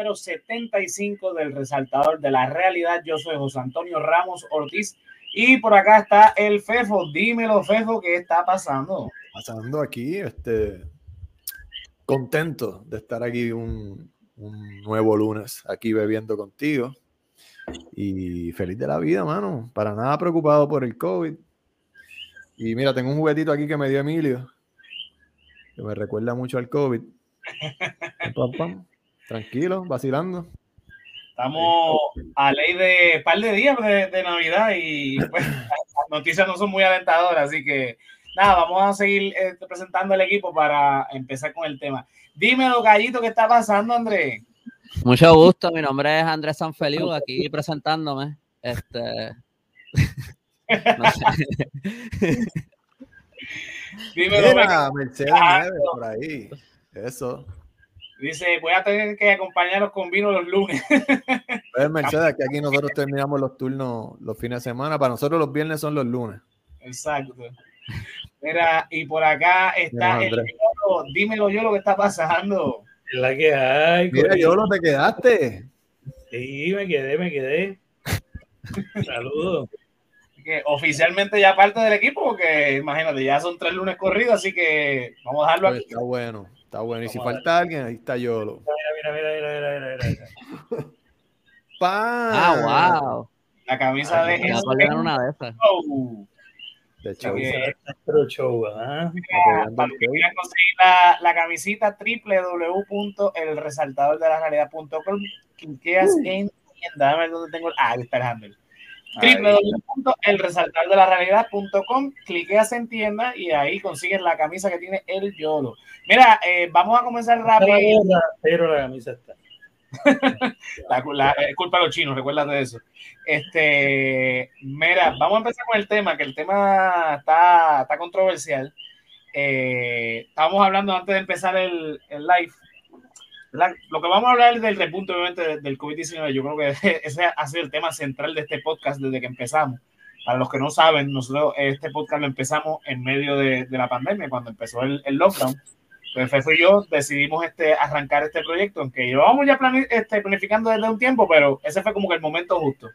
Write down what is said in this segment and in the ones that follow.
número 75 del Resaltador de la Realidad. Yo soy José Antonio Ramos Ortiz y por acá está el Fefo. Dímelo, Fefo, ¿qué está pasando? Pasando aquí, este, contento de estar aquí un, un nuevo lunes, aquí bebiendo contigo. Y feliz de la vida, mano. Para nada preocupado por el COVID. Y mira, tengo un juguetito aquí que me dio Emilio, que me recuerda mucho al COVID. Pam, pam. Tranquilo, vacilando. Estamos a ley de par de días de, de Navidad y pues, las noticias no son muy alentadoras, así que nada, vamos a seguir eh, presentando el equipo para empezar con el tema. Dímelo, Gallito, ¿qué está pasando, Andrés? Mucho gusto, mi nombre es Andrés Sanfeliu, aquí presentándome. Este. no sé. Dímelo, Mira, venga. Mercedes Ah, por ahí. Eso. Dice, voy a tener que acompañaros con vino los lunes. Pues Mercedes, que aquí nosotros terminamos los turnos los fines de semana. Para nosotros los viernes son los lunes. Exacto. Mira, y por acá está Dímelo, el. Yolo. Dímelo yo lo que está pasando. La que hay. Mira, corillo. yo no te quedaste. Sí, me quedé, me quedé. Saludos. Que oficialmente ya parte del equipo, porque imagínate, ya son tres lunes corridos, así que vamos a dejarlo Pues aquí. está bueno, está bueno. Y si Vamos falta alguien, ahí está Yolo. Mira, mira, mira, mira, mira, mira, mira. ¡Pam! Ah, wow. La camisa de Me voy a Enzo poner una de esas. Show. De Así que- Nuestro show, ¿ah? apoyando Para que show. quieran conseguir la, la camisita www.elresaltadordelarealidad.com cliqueas en tienda, ver dónde tengo el, ah, ahí está el handle Ahí. www.elresaltadordelarealidad.com cliqueas en tienda y ahí consigues la camisa que tiene el Yolo. Mira, eh, vamos a comenzar rápido. Pero la camisa está. La, la- es culpa de los chinos, recuérdate de eso. Este, mira, vamos a empezar con el tema, que el tema está, está controversial. Eh, estábamos hablando antes de empezar el, el live. Lo que vamos a hablar del repunte, obviamente, de- del COVID-19. Yo creo que ese ha sido el tema central de este podcast desde que empezamos. Para los que no saben, nosotros este podcast lo empezamos en medio de, de la pandemia, cuando empezó el, el lockdown. Pues Fefo y yo decidimos este, arrancar este proyecto, aunque llevábamos ya este, planificando desde un tiempo, pero ese fue como que el momento justo.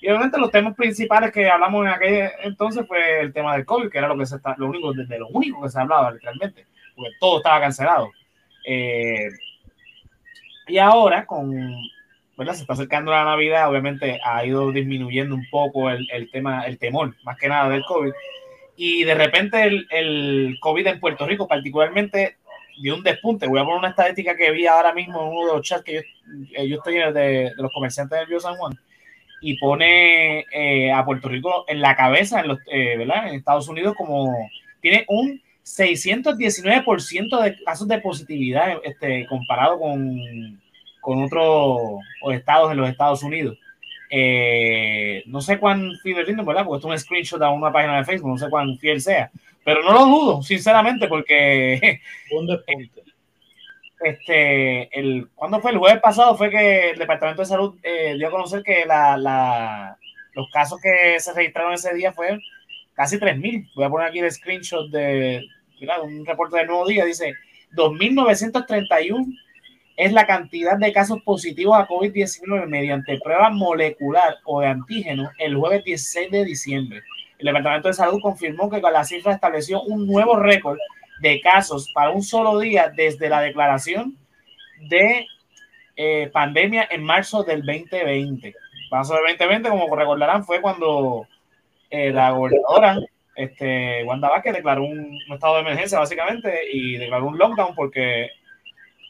Y obviamente los temas principales que hablamos en aquel entonces fue el tema del COVID, que era lo que se está, lo único, de, de lo único que se hablaba literalmente, porque todo estaba cancelado. Eh, y ahora, con, ¿verdad? Se está acercando la Navidad, obviamente ha ido disminuyendo un poco el, el tema, el temor, más que nada del COVID. Y de repente el, el COVID en Puerto Rico, particularmente, dio un despunte. Voy a poner una estadística que vi ahora mismo en uno de los chats que yo, eh, yo estoy de, de los comerciantes del Río San Juan y pone eh, a Puerto Rico en la cabeza en, los, eh, ¿verdad? en Estados Unidos como tiene un 619% de casos de positividad este, comparado con, con otros estados en los Estados Unidos. Eh, no sé cuán fidedigno, ¿verdad? Porque esto es un screenshot a una página de Facebook, no sé cuán fiel sea, pero no lo dudo, sinceramente, porque Un despunte. este, el, ¿cuándo fue? El jueves pasado fue que el Departamento de Salud eh, dio a conocer que la, la- los casos que se registraron ese día fueron casi 3.000. Voy a poner aquí el screenshot de, un reporte del Nuevo Día. Dice, 2.931 es la cantidad de casos positivos a COVID-19 mediante prueba molecular o de antígeno el jueves 16 de diciembre. El Departamento de Salud confirmó que con la cifra estableció un nuevo récord de casos para un solo día desde la declaración de eh, pandemia en marzo del 2020. Marzo del 2020, como recordarán, fue cuando eh, la gobernadora este, Wanda Vázquez declaró un, un estado de emergencia básicamente y declaró un lockdown porque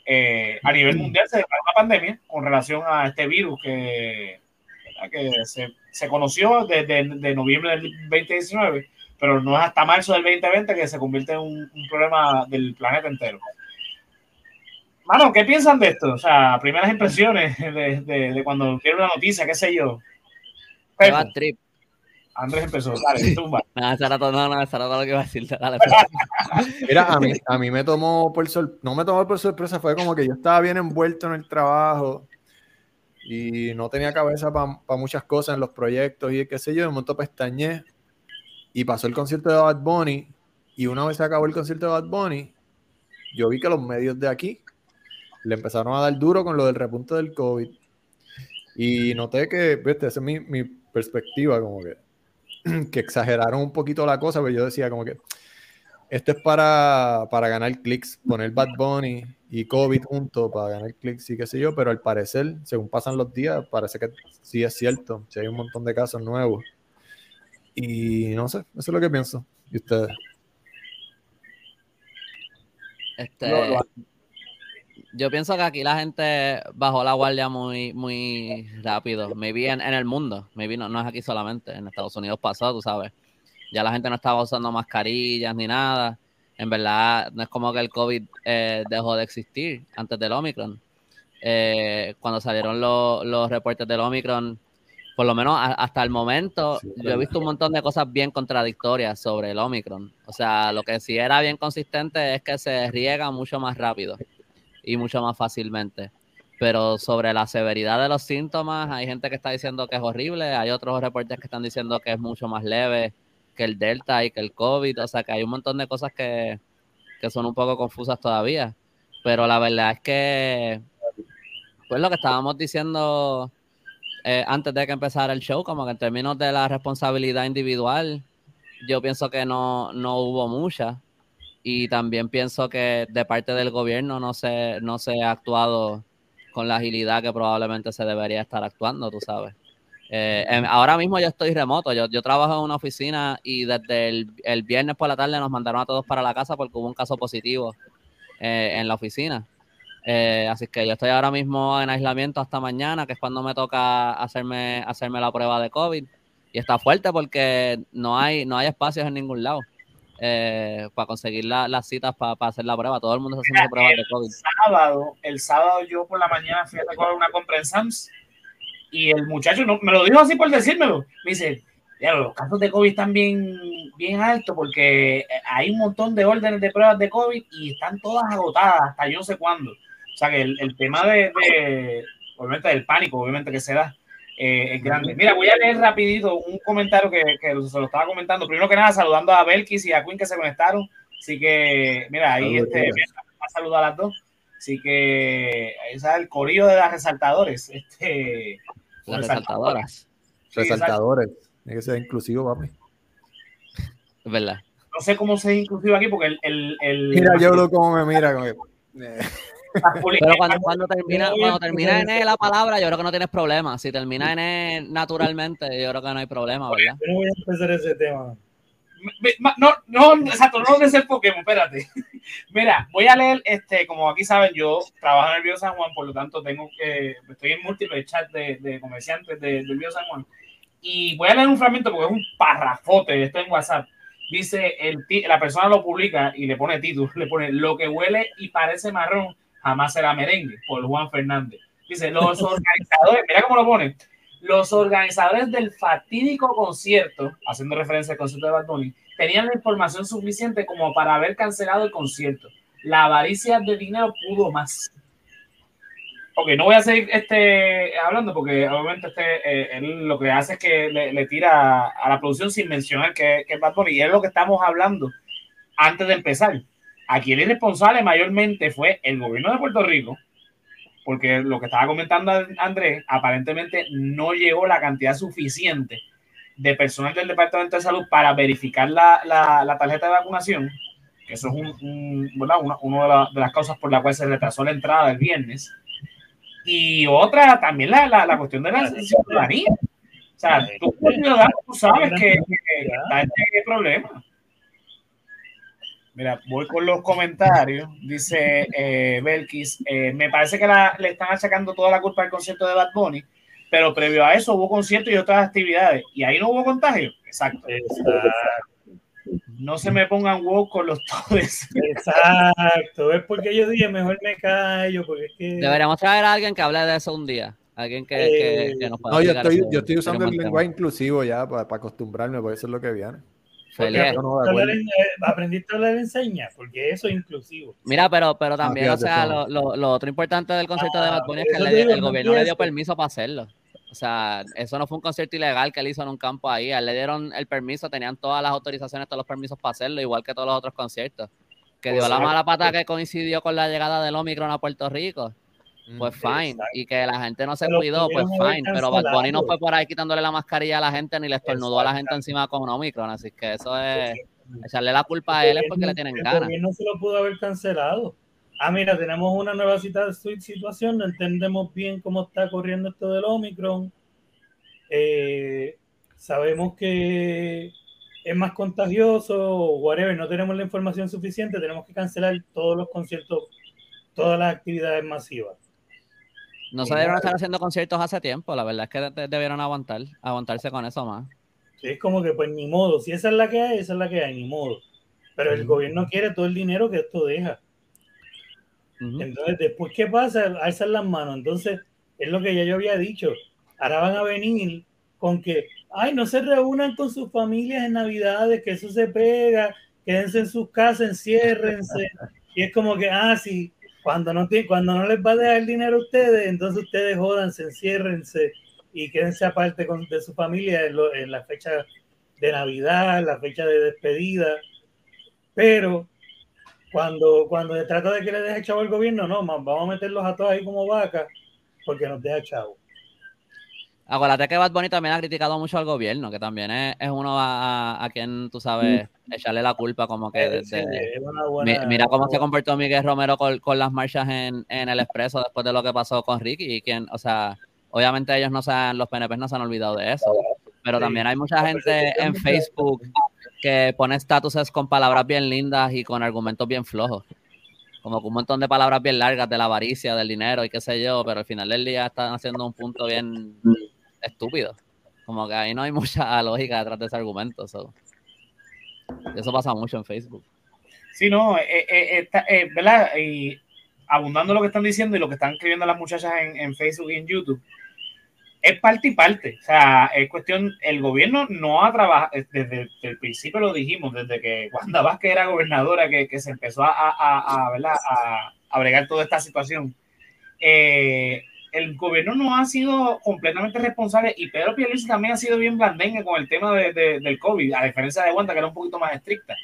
eh, a nivel mundial se declaró una pandemia con relación a este virus que, que se, conoció desde de noviembre del 2019 pero no es hasta marzo del 2020 que se convierte en un, un problema del planeta entero. Mano, ¿qué piensan de esto? O sea, primeras impresiones de, cuando vieron la noticia, qué sé yo. Trip. Andrés empezó, dale, tumba. Era todo, no, era todo lo que iba a decir. Dale, Mira, a mí, a mí me tomó por sorpresa, no me tomó por sorpresa, fue como que yo estaba bien envuelto en el trabajo y no tenía cabeza para muchas cosas en los proyectos y qué sé yo, de momento pestañé y pasó el concierto de Bad Bunny y una vez se acabó el concierto de Bad Bunny, yo vi que los medios de aquí le empezaron a dar duro con lo del repunte del COVID. Y noté que, viste, esa es mi, mi perspectiva, como que, que exageraron un poquito la cosa, pero yo decía como que esto es para, para ganar clics, poner Bad Bunny y COVID juntos para ganar clics y qué sé yo, pero al parecer, según pasan los días, parece que sí es cierto, si hay un montón de casos nuevos. Y no sé, eso es lo que pienso. ¿Y ustedes? Este, yo pienso que aquí la gente bajó la guardia muy, muy rápido. Maybe en, en el mundo, maybe no, no es aquí solamente, en Estados Unidos pasó, tú sabes. Ya la gente no estaba usando mascarillas ni nada. En verdad, no es como que el COVID eh, dejó de existir antes del Omicron. Eh, cuando salieron los, los reportes del Omicron, por lo menos a- hasta el momento, Sí, yo he visto un montón de cosas bien contradictorias sobre el Omicron. O sea, lo que sí era bien consistente es que se riega mucho más rápido y mucho más fácilmente. Pero sobre la severidad de los síntomas, hay gente que está diciendo que es horrible, hay otros reportes que están diciendo que es mucho más leve que el Delta y que el COVID. O sea, que hay un montón de cosas que, que son un poco confusas todavía. Pero la verdad es que, pues lo que estábamos diciendo eh, antes de que empezara el show, como que en términos de la responsabilidad individual, yo pienso que no, no hubo mucha. Y también pienso que de parte del gobierno no se, no se ha actuado con la agilidad que probablemente se debería estar actuando, tú sabes. Eh, em, ahora mismo yo estoy remoto, yo, yo trabajo en una oficina y desde el, el viernes por la tarde nos mandaron a todos para la casa porque hubo un caso positivo eh, en la oficina. Eh, así que yo estoy ahora mismo en aislamiento hasta mañana, que es cuando me toca hacerme, hacerme la prueba de COVID. Y está fuerte porque no hay, no hay espacios en ningún lado eh, para conseguir la- las citas para hacer la prueba. Todo el mundo está haciendo pruebas de COVID. sábado, el sábado yo por la mañana fui a recoger una compra en Sams y el muchacho no, me lo dijo así por decírmelo. Me dice, "Ya, los casos de COVID están bien, bien altos porque hay un montón de órdenes de pruebas de COVID y están todas agotadas hasta yo no sé cuándo. O sea que el, el tema de, de- obviamente del pánico, obviamente que se da, eh, es grande. Mira, voy a leer rapidito un comentario que, que se lo estaba comentando. Primero que nada, saludando a Belkis y a Quinn que se conectaron. Así que, mira, ahí este, tías. a saludar a las dos. Así que ahí está el corillo de las resaltadores. Este, Las resaltadores. resaltadoras, Sí, Resaltadores. Tiene que ser inclusivo, papi. es verdad. No sé cómo se inclusive aquí porque el. el, el Mira, yo lo como me mira. Como eh, Pero cuando, cuando termina, cuando termina en E la palabra, yo creo que no tienes problema. Si termina en E naturalmente, yo creo que no hay problema, ¿verdad? Yo no voy a empezar ese tema. No, no, exacto, no de ser Pokémon, espérate. Mira, voy a leer, este, como aquí saben, yo trabajo en el Bio San Juan, por lo tanto tengo que, estoy en múltiples chats de, de comerciantes de- del Bio San Juan. Y voy a leer un fragmento porque es un parrafote, esto en WhatsApp. Dice, el, la persona lo publica y le pone título, le pone, lo que huele y parece marrón jamás será merengue, por Juan Fernández. Dice, los organizadores, mira cómo lo pone, los organizadores del fatídico concierto, haciendo referencia al concierto de Bad Bunny, tenían la información suficiente como para haber cancelado el concierto. La avaricia de dinero pudo más. Ok, no voy a seguir este, hablando porque obviamente este, eh, él lo que hace es que le, tira a la producción sin mencionar que, que es Bad Bunny. Y es lo que estamos hablando antes de empezar. Aquí el irresponsable mayormente fue el gobierno de Puerto Rico, porque lo que estaba comentando Andrés, aparentemente no llegó la cantidad suficiente de personal del Departamento de Salud para verificar la, la, la tarjeta de vacunación, que eso es un, un, ¿verdad? una, una de, la, de, las causas por la cual se retrasó la entrada el viernes. Y otra, también la, la, cuestión de la ciudadanía. O sea, tú ciudadano, tú sabes que, que está este problema. Mira, voy con los comentarios. Dice eh, Belkis, eh, me parece que la, le están achacando toda la culpa al concierto de Bad Bunny, pero previo a eso hubo conciertos y otras actividades. Y ahí no hubo contagio. Exacto. Exacto. No se me pongan wow con los todes. Exacto. Es porque yo dije, mejor me callo, porque es que... Deberíamos traer a alguien que hable de eso un día. Alguien que, Eh, que, que nos pueda No, yo estoy, yo estoy usando el lenguaje inclusivo ya para, para acostumbrarme, porque eso es lo que viene. Feliz. No eh, aprendiste a hablar en señas, porque eso es inclusivo. Mira, pero, pero también, o sea, lo, lo, lo otro importante del concierto de Ah, Bad Bunny es que le- el no gobierno le dio permiso para hacerlo. O sea, eso no fue un concierto ilegal que él hizo en un campo ahí. A él le dieron el permiso, tenían todas las autorizaciones, todos los permisos para hacerlo, igual que todos los otros conciertos. que dio la mala pata que coincidió con la llegada del Omicron a Puerto Rico. Pues fine. Exacto. Y que la gente no se Pero cuidó, pues fine. Pero Bad Bunny no fue por ahí quitándole la mascarilla a la gente ni le estornudó a la gente encima con Omicron. Así que eso es echarle la culpa a él es porque le tienen el ganas. gobierno se lo pudo haber cancelado. Ah, mira, tenemos una nueva situación, no entendemos bien cómo está corriendo esto del Omicron. Eh, sabemos que es más contagioso, whatever, no tenemos la información suficiente, tenemos que cancelar todos los conciertos, todas las actividades masivas. No se debieron estar haciendo conciertos hace tiempo. La verdad es que de- debieron aguantar, aguantarse con eso más. Es como que, pues, ni modo, si esa es la que hay, esa es la que hay, ni modo. Pero el gobierno quiere todo el dinero que esto deja. Entonces, después, ¿qué pasa? Alzan las manos. Entonces, es lo que ya yo había dicho. Ahora van a venir con que, ay, no se reúnan con sus familias en Navidades, que eso se pega, quédense en sus casas, enciérrense. Y es como que, ah, sí, cuando no, cuando no les va a dejar el dinero a ustedes, entonces ustedes jodanse, enciérrense y quédense aparte con, de su familia en, la fecha de Navidad, la fecha de despedida. Pero cuando, cuando se trata de que le deje chavo al gobierno, no, vamos a meterlos a todos ahí como vacas porque nos deja chavo. Acuérdate que Bad Bunny también ha criticado mucho al gobierno, que también es, es uno a, a- a quien, tú sabes, echarle la culpa como que Eh, Mi- buena- Mira cómo se comportó Miguel Romero con, con las marchas en, en el expreso después de lo que pasó con Ricky. Y quien, o sea, obviamente ellos no se han, los PNP no se han olvidado de eso. Pero también hay mucha gente en Facebook que pone estatuses con palabras bien lindas y con argumentos bien flojos. Como que un montón de palabras bien largas de la avaricia, del dinero y qué sé yo, pero al final del día están haciendo un punto bien estúpido. Como que ahí no hay mucha lógica detrás de ese argumento. so. Eso pasa mucho en Facebook. Sí, no, eh, eh, está, eh, ¿verdad? Y abundando lo que están diciendo y lo que están escribiendo las muchachas en, en Facebook y en YouTube, es parte y parte. O sea, es cuestión, el gobierno no ha trabajado, desde el principio lo dijimos, desde que Wanda Vázquez era gobernadora, que, que se empezó a, a, a, a bregar toda esta situación. Eh, el gobierno no ha sido completamente responsable y Pedro Pierluisi también ha sido bien blandengue con el tema de, de- del COVID, a diferencia de Wanda, que era un poquito más estricta.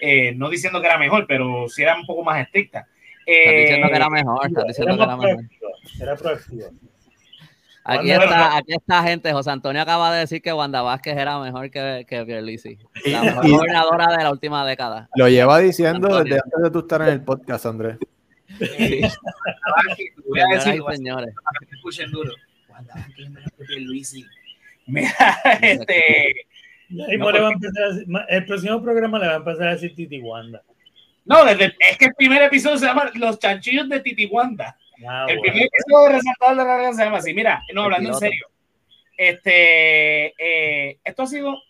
Eh, no diciendo que era mejor, pero sí era un poco más estricta. Eh, diciendo que era mejor, estás diciendo que era mejor. era proactiva. Aquí Wanda- está, aquí está gente. José Antonio acaba de decir que Wanda Vázquez era mejor que, que Pierluisi. La mejor gobernadora de la última década. Lo lleva diciendo Antonio. desde antes de tú estar en el podcast, Andrés. Eh, Vázquez, te voy a Señoras decir, y voy a señores. para que me escuchen duro. Wanda Vázquez es mejor que Pierluisi. Mira, este, Y ahí No, le va a empezar a decir- ma- el próximo programa le va a empezar a decir Titi Wanda. no, desde, es que el primer episodio se llama Los chanchillos de Titi Wanda. Ah, El bueno. primer episodio de Resaltador de la Realidad se llama así. Mira, no, hablando en serio. Este, eh, esto ha sido,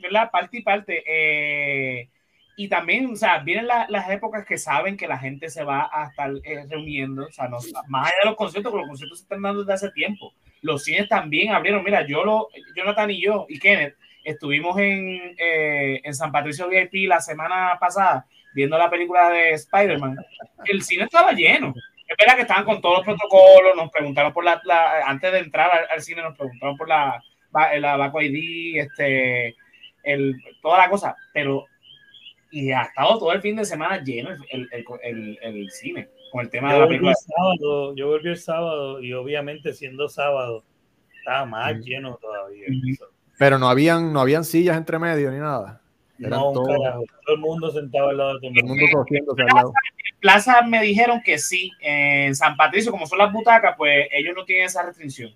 ¿verdad? Parte y parte. eh, y también, o sea, vienen la- las épocas que saben que la gente se va a estar eh, reuniendo, o sea, no- más allá de los conciertos, porque los conciertos se están dando desde hace tiempo. Los cines también abrieron. Mira, yo, lo, Jonathan y yo y Kenneth estuvimos en, eh, en San Patricio VIP la semana pasada viendo la película de Spider-Man. El cine estaba lleno. Es verdad que estaban con todos los protocolos, nos preguntaron por la, la- antes de entrar al, cine, nos preguntaron por la, va- la Baco ID, este, el, toda la cosa, pero y ha estado todo el fin de semana lleno el, el, el, el- el cine con el tema de Yo la volví, película. el sábado, yo volví el sábado y obviamente siendo sábado estaba más Mm. lleno todavía. Ujú. Pero no habían, no habían sillas entre medio ni nada. Eran No, un todos- carajo. Todo el mundo sentado al lado de todo el Todo mundo. mundo cogiéndose al lado. Plaza me dijeron que sí, en San Patricio, como son las butacas, pues ellos no tienen esa restricción.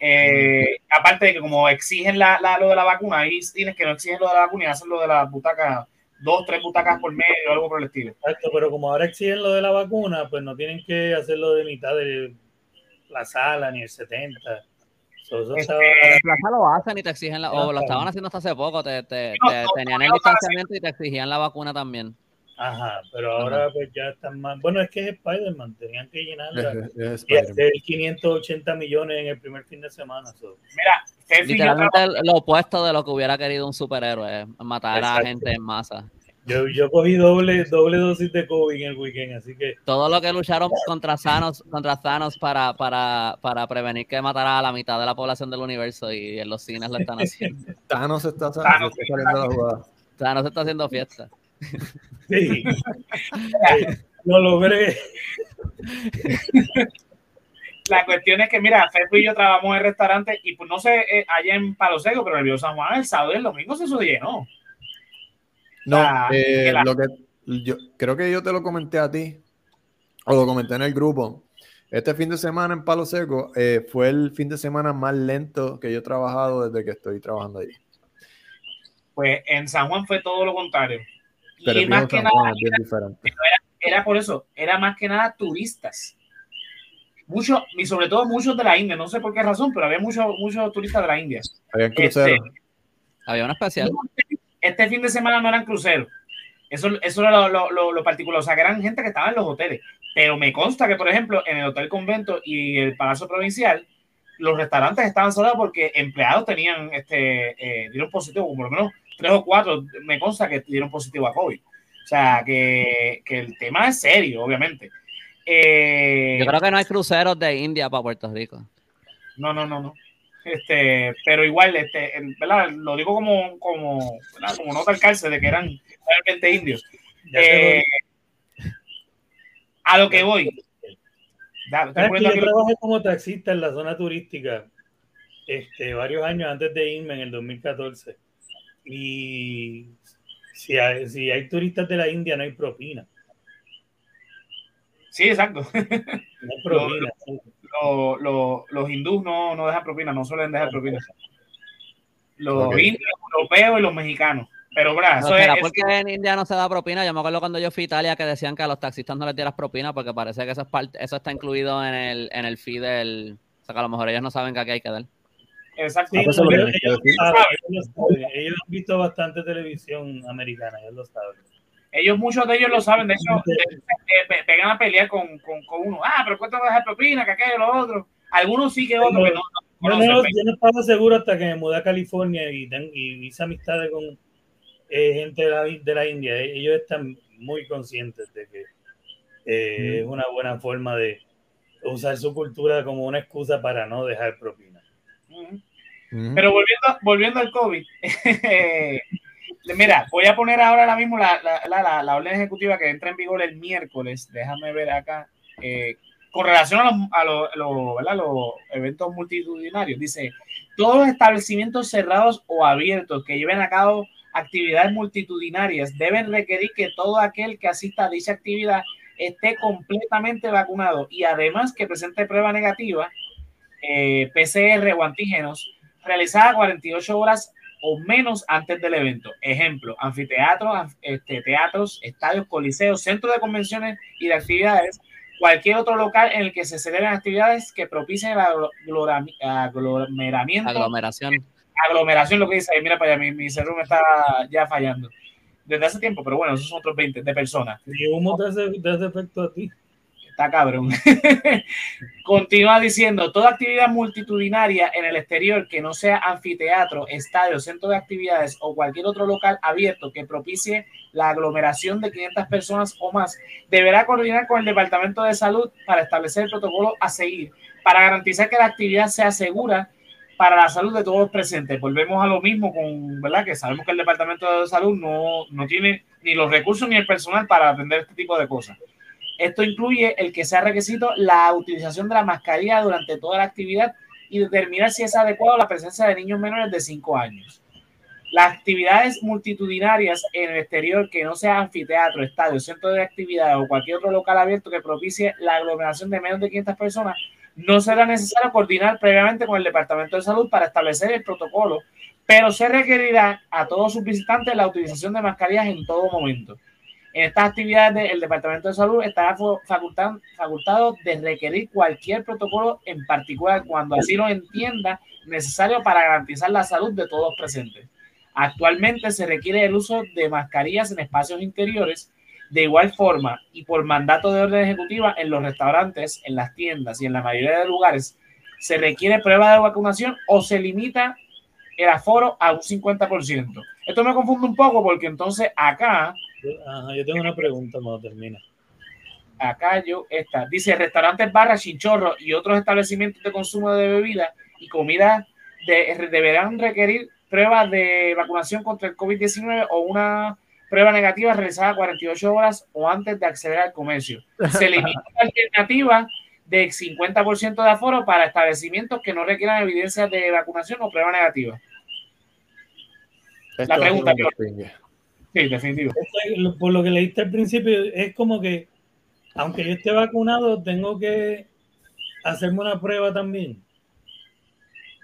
Eh, aparte de que como exigen la, la- lo de la vacuna, hay cines que no exigen lo de la vacuna y hacen lo de las butacas, dos, tres butacas por medio, algo por el estilo. Exacto, pero como ahora exigen lo de la vacuna, pues no tienen que hacerlo de mitad de la sala ni el 70. So, eso Este, Plaza lo hacen y te exigen la, o lo estaban haciendo hasta hace poco, te, te- No, te no, tenían no, el no, distanciamiento y te exigían la vacuna también. Ajá, pero ahora pues ya están más. Bueno, es que es Spider-Man, tenían que llenarla Es- es y Spider-Man. hacer 580 millones en el primer fin de semana. so. Mira, yo Literalmente lo opuesto de lo que hubiera querido un superhéroe, matar Exacto. a gente en masa. Yo, yo cogí doble, doble dosis de COVID en el weekend, así que Todo lo que lucharon contra Thanos, contra Thanos para, para, para prevenir que matara a la mitad de la población del universo y en los cines lo están haciendo. Thanos está, Thanos. está saliendo de la jugada. Thanos está haciendo fiesta. Sí. Lo logré. La cuestión es que, mira, Fepo y yo trabajamos en el restaurante y pues no sé, eh, allá en Palo Seco, pero el Río San Juan el sábado y el domingo se llenó. No, eh, la- lo que yo creo que yo te lo comenté a ti, o lo comenté en el grupo. Este fin de semana en Palo Seco eh, fue el fin de semana más lento que yo he trabajado desde que estoy trabajando allí. Pues en San Juan fue todo lo contrario. Pero y más que nada, era por eso, era más que nada turistas. Muchos, y sobre todo muchos de la India, no sé por qué razón, pero había muchos muchos turistas de la India. Había Este, cruceros. Había un especial. Este fin de semana no eran cruceros. Eso, eso era lo, lo- lo- lo particular. O sea, que eran gente que estaba en los hoteles. Pero me consta que, por ejemplo, en el Hotel Convento y el Palacio Provincial, los restaurantes estaban cerrados porque empleados tenían, este, eh, dieron positivo, como por lo menos tres o cuatro, me consta que dieron positivo a COVID. O sea, que, que el tema es serio, obviamente. Eh, Yo creo que no hay cruceros de India para Puerto Rico. no, no, no, no. Este, pero igual, este, el- ¿verdad? Lo digo como, como, ¿verdad? como nota al cárcel de que eran realmente indios. Eh, a lo que voy. Da, estoy ¿Sabes que poniendo yo trabajé como taxista en la zona turística este, varios años antes de irme en el 2014. Y si hay, si hay turistas de la India, no hay propina. Sí, exacto. No hay propina. Lo- lo- los hindús no, no dejan propina, no suelen dejar propina. Los Ok. indios, los europeos y los mexicanos. Pero. No, Eso espera, es, ¿por qué en India no se da propina? Yo me acuerdo cuando yo fui a Italia que decían que a los taxistas no les dieras propina porque parece que eso, es parte, eso está incluido en el, en el fee del... O sea, que a lo mejor ellos no saben que aquí hay que dar. exacto. Ah, pues ellos, tienes que ellos decir. lo saben, ellos lo saben. Ellos han visto bastante televisión americana, ellos lo saben. Ellos, muchos de ellos lo saben, de hecho, eh, pe- pegan a pelear con, con, con uno. Ah, pero ¿cuánto vas a dejar propina? Que aquello, lo otro. Algunos sí que otros que no. no Yo no, pero- yo no estaba seguro hasta que me mudé a California y, y hice amistades con eh, gente de la, de la India. Ellos están muy conscientes de que eh, es una buena forma de usar su cultura como una excusa para no dejar propina. Ujú. Pero volviendo, volviendo al COVID, mira, voy a poner ahora ahora mismo la, la, la, la- orden ejecutiva que entra en vigor el miércoles. Déjame ver acá. eh, con relación a los, a los- los eventos multitudinarios, dice, todos los establecimientos cerrados o abiertos que lleven a cabo actividades multitudinarias deben requerir que todo aquel que asista a dicha actividad esté completamente vacunado y además que presente prueba negativa, eh, PCR o antígenos, realizada 48 horas o menos antes del evento. Ejemplo, anfiteatros, anf- este, teatros, estadios, coliseos, centros de convenciones y de actividades, cualquier otro local en el que se celebren actividades que propicien el aglomeramiento, Aglomeración. Aglomeración, lo que dice ahí, mira para allá, mi, mi cerebro me está ya fallando. Desde hace tiempo, pero bueno, esos son otros 20 de personas. Y humo te hace, te hace efecto a ti. Está cabrón. Continúa diciendo, toda actividad multitudinaria en el exterior que no sea anfiteatro, estadio, centro de actividades o cualquier otro local abierto que propicie la aglomeración de 500 personas o más, deberá coordinar con el Departamento de Salud para establecer el protocolo a seguir, para garantizar que la actividad sea segura para la salud de todos los presentes. Volvemos a lo mismo con, ¿verdad? Que sabemos que el Departamento de Salud no, no tiene ni los recursos ni el personal para atender este tipo de cosas. Esto incluye el que sea requisito la utilización de la mascarilla durante toda la actividad y determinar si es adecuado la presencia de niños menores de 5 años. Las actividades multitudinarias en el exterior que no sea anfiteatro, estadio, centro de actividades o cualquier otro local abierto que propicie la aglomeración de menos de 500 personas, no será necesario coordinar previamente con el Departamento de Salud para establecer el protocolo, pero se requerirá a todos sus visitantes la utilización de mascarillas en todo momento. En estas actividades, el Departamento de Salud estará facultado, de requerir cualquier protocolo en particular cuando así lo entienda necesario para garantizar la salud de todos presentes. Actualmente se requiere el uso de mascarillas en espacios interiores de igual forma y por mandato de orden ejecutiva en los restaurantes, en las tiendas y en la mayoría de lugares se requiere prueba de vacunación o se limita el aforo a un 50%. Esto me confunde un poco porque entonces acá Ajá, yo tengo una pregunta cuando termina. acá yo está, dice restaurantes, barras, chinchorros y otros establecimientos de consumo de bebidas y comida de- deberán requerir pruebas de vacunación contra el COVID-19 o una prueba negativa realizada 48 horas o antes de acceder al comercio. Se elimina la alternativa de 50% de aforo para establecimientos que no requieran evidencia de vacunación o prueba negativa. Esto pregunta es que-. Sí, definitivo. Esto, Por lo que leíste al principio, es como que, aunque yo esté vacunado, tengo que hacerme una prueba también.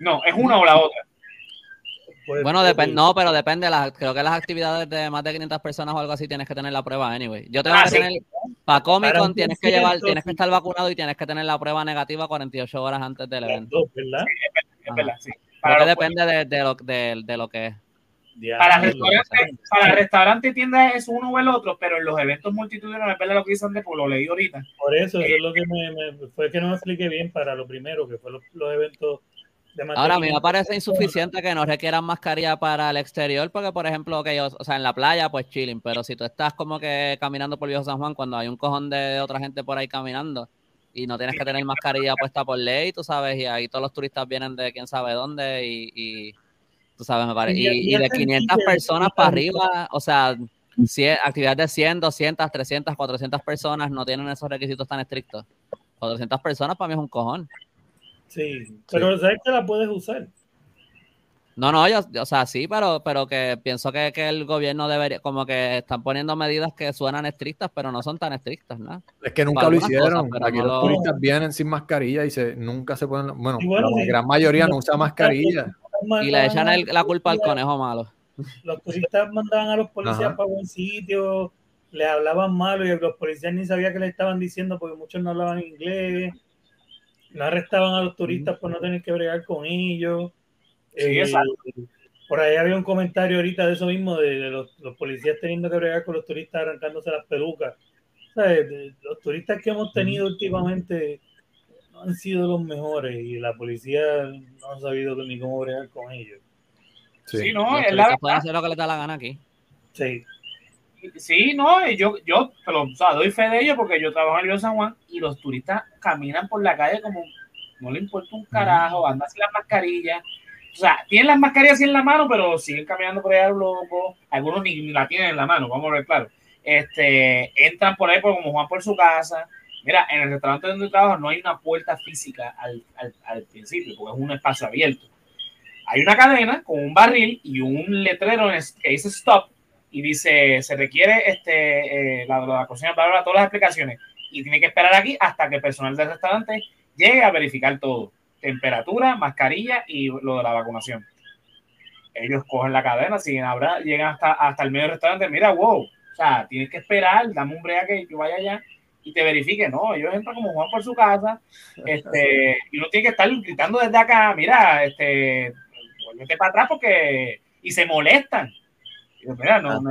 No, es una o la otra. Pues, Bueno, depende, no, pero depende. de las- creo que las actividades de más de 500 personas o algo así tienes que tener la prueba anyway. Yo tengo Ah, que sí. tener, para Comic Con tienes que llevar, tienes que sí. estar vacunado y tienes que tener la prueba negativa 48 horas antes del evento. dos, ¿verdad? Es Ajá. verdad, sí. Creo Para, que los- depende de, de lo, de, de lo que es. para restaurantes, para restaurantes y tiendas es uno o el otro, pero en los eventos multitudinarios, es verdad lo que dicen de, pues lo leí ahorita. Por eso, eso es lo que me, me- fue que no me expliqué bien para lo primero, que fue los, los eventos Ahora, a mí me 500 parece insuficiente que no requieran mascarilla para el exterior, porque, por ejemplo, que yo, o sea, en la playa, pues chilling, pero si tú estás como que caminando por Viejo San Juan, cuando hay un cojón de otra gente por ahí caminando y no tienes que tener mascarilla puesta por ley, tú sabes, y ahí todos los turistas vienen de quién sabe dónde y, y tú sabes, me parece, Y- y, de ese 500 tipo de personas para arriba, o sea, actividades de 100, 200, 300, 400 personas no tienen esos requisitos tan estrictos. 400 personas para mí es un cojón. Sí, pero sabes que la puedes usar. No, no, yo, yo- o sea, sí, pero, pero que pienso que, que el gobierno debería, como que están poniendo medidas que suenan estrictas, pero no son tan estrictas, ¿no? Es que nunca Para lo hicieron. cosas, Aquí no los lo- turistas vienen sin mascarilla y se, nunca se ponen. Bueno, la sí. gran mayoría no usa mascarilla. Y le echan el- la culpa al conejo malo. Los turistas mandaban a los policías Ajá. para buen sitio, les hablaban malo y los policías ni sabían qué le estaban diciendo porque muchos no hablaban inglés. No arrestaban a los turistas por no tener que bregar con ellos. Sí, Eh, por ahí había un comentario ahorita de eso mismo, de, de los, los policías teniendo que bregar con los turistas arrancándose las pelucas. ¿Sabes? De- Los turistas que hemos tenido últimamente no han sido los mejores y la policía no ha sabido ni cómo bregar con ellos. Sí. Sí, no, es la pueden verdad. hacer lo que les da la gana aquí. Sí. Sí, no, yo, yo pero, o sea, doy fe de ello porque yo trabajo en el Río San Juan y los turistas caminan por la calle como no le importa un carajo, andan sin las mascarillas. O sea, tienen las mascarillas así en la mano, pero siguen caminando por allá loco. Algunos ni, ni la tienen en la mano, vamos a ver claro. Este, entran por ahí por- como Juan por su casa. Mira, en el restaurante donde trabajo no hay una puerta física al, al, al principio, porque es un espacio abierto. Hay una cadena con un barril y un letrero que dice stop y dice, se requiere este, eh, la, la cocina para todas las explicaciones y tiene que esperar aquí hasta que el personal del restaurante llegue a verificar todo, temperatura, mascarilla y lo de la vacunación. Ellos cogen la cadena, siguen habrá, llegan hasta, hasta el medio del restaurante, mira, wow, o sea, tienes que esperar, dame un break que yo vaya allá y te verifique, no, ellos entran como Juan por su casa, este, y uno tiene que estar gritando desde acá, mira, este, vuélvete para atrás porque, y se molestan. Mira, no, no,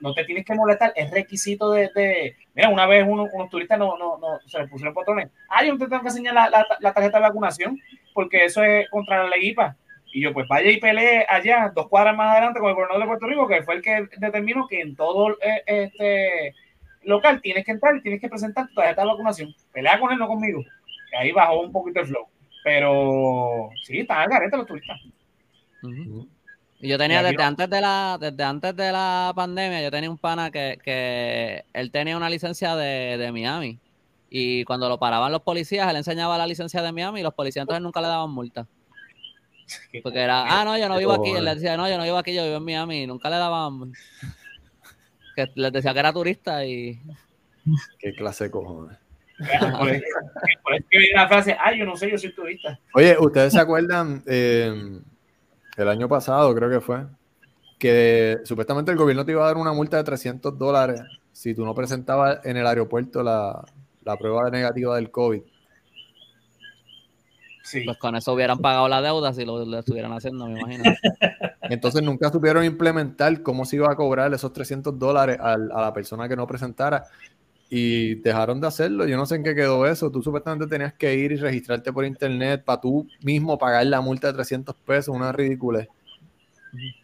no te tienes que molestar, es requisito de, de- mira, una vez uno- unos turistas no, no, no, se les pusieron botones, ah, yo no te tengo que enseñar la, la, la tarjeta de vacunación, porque eso es contra la ley IPA. Y yo, pues vaya y pelee allá, dos cuadras más adelante, con el gobernador de Puerto Rico, que fue el que determinó que en todo eh, este local tienes que entrar y tienes que presentar tu tarjeta de vacunación. Pelea con él, no conmigo. Y ahí bajó un poquito el flow. Pero sí, están al garete los turistas. Yo tenía desde no. antes de la, desde antes de la pandemia, yo tenía un pana que, que él tenía una licencia de, de Miami. Y cuando lo paraban los policías, él enseñaba la licencia de Miami y los policías entonces nunca le daban multa. Porque era, ah, no, yo no vivo aquí. Él le decía, no, yo no vivo aquí, yo vivo en Miami. Y nunca le daban. Que les decía que era turista y. Qué clase de cojones. Por eso, por eso que viene la frase, ah, yo no sé, yo soy turista. Oye, ¿ustedes se acuerdan eh, el año pasado, creo que fue, que supuestamente el gobierno te iba a dar una multa de 300 dólares si tú no presentabas en el aeropuerto la, la prueba negativa del COVID? Sí. Pues con eso hubieran pagado la deuda si lo, lo estuvieran haciendo, me imagino. Entonces nunca supieron implementar cómo se iba a cobrar esos 300 dólares al- a la persona que no presentara y dejaron de hacerlo. Yo no sé en qué quedó eso. Tú supuestamente tenías que ir y registrarte por internet para tú mismo pagar la multa de 300 pesos, una ridícula.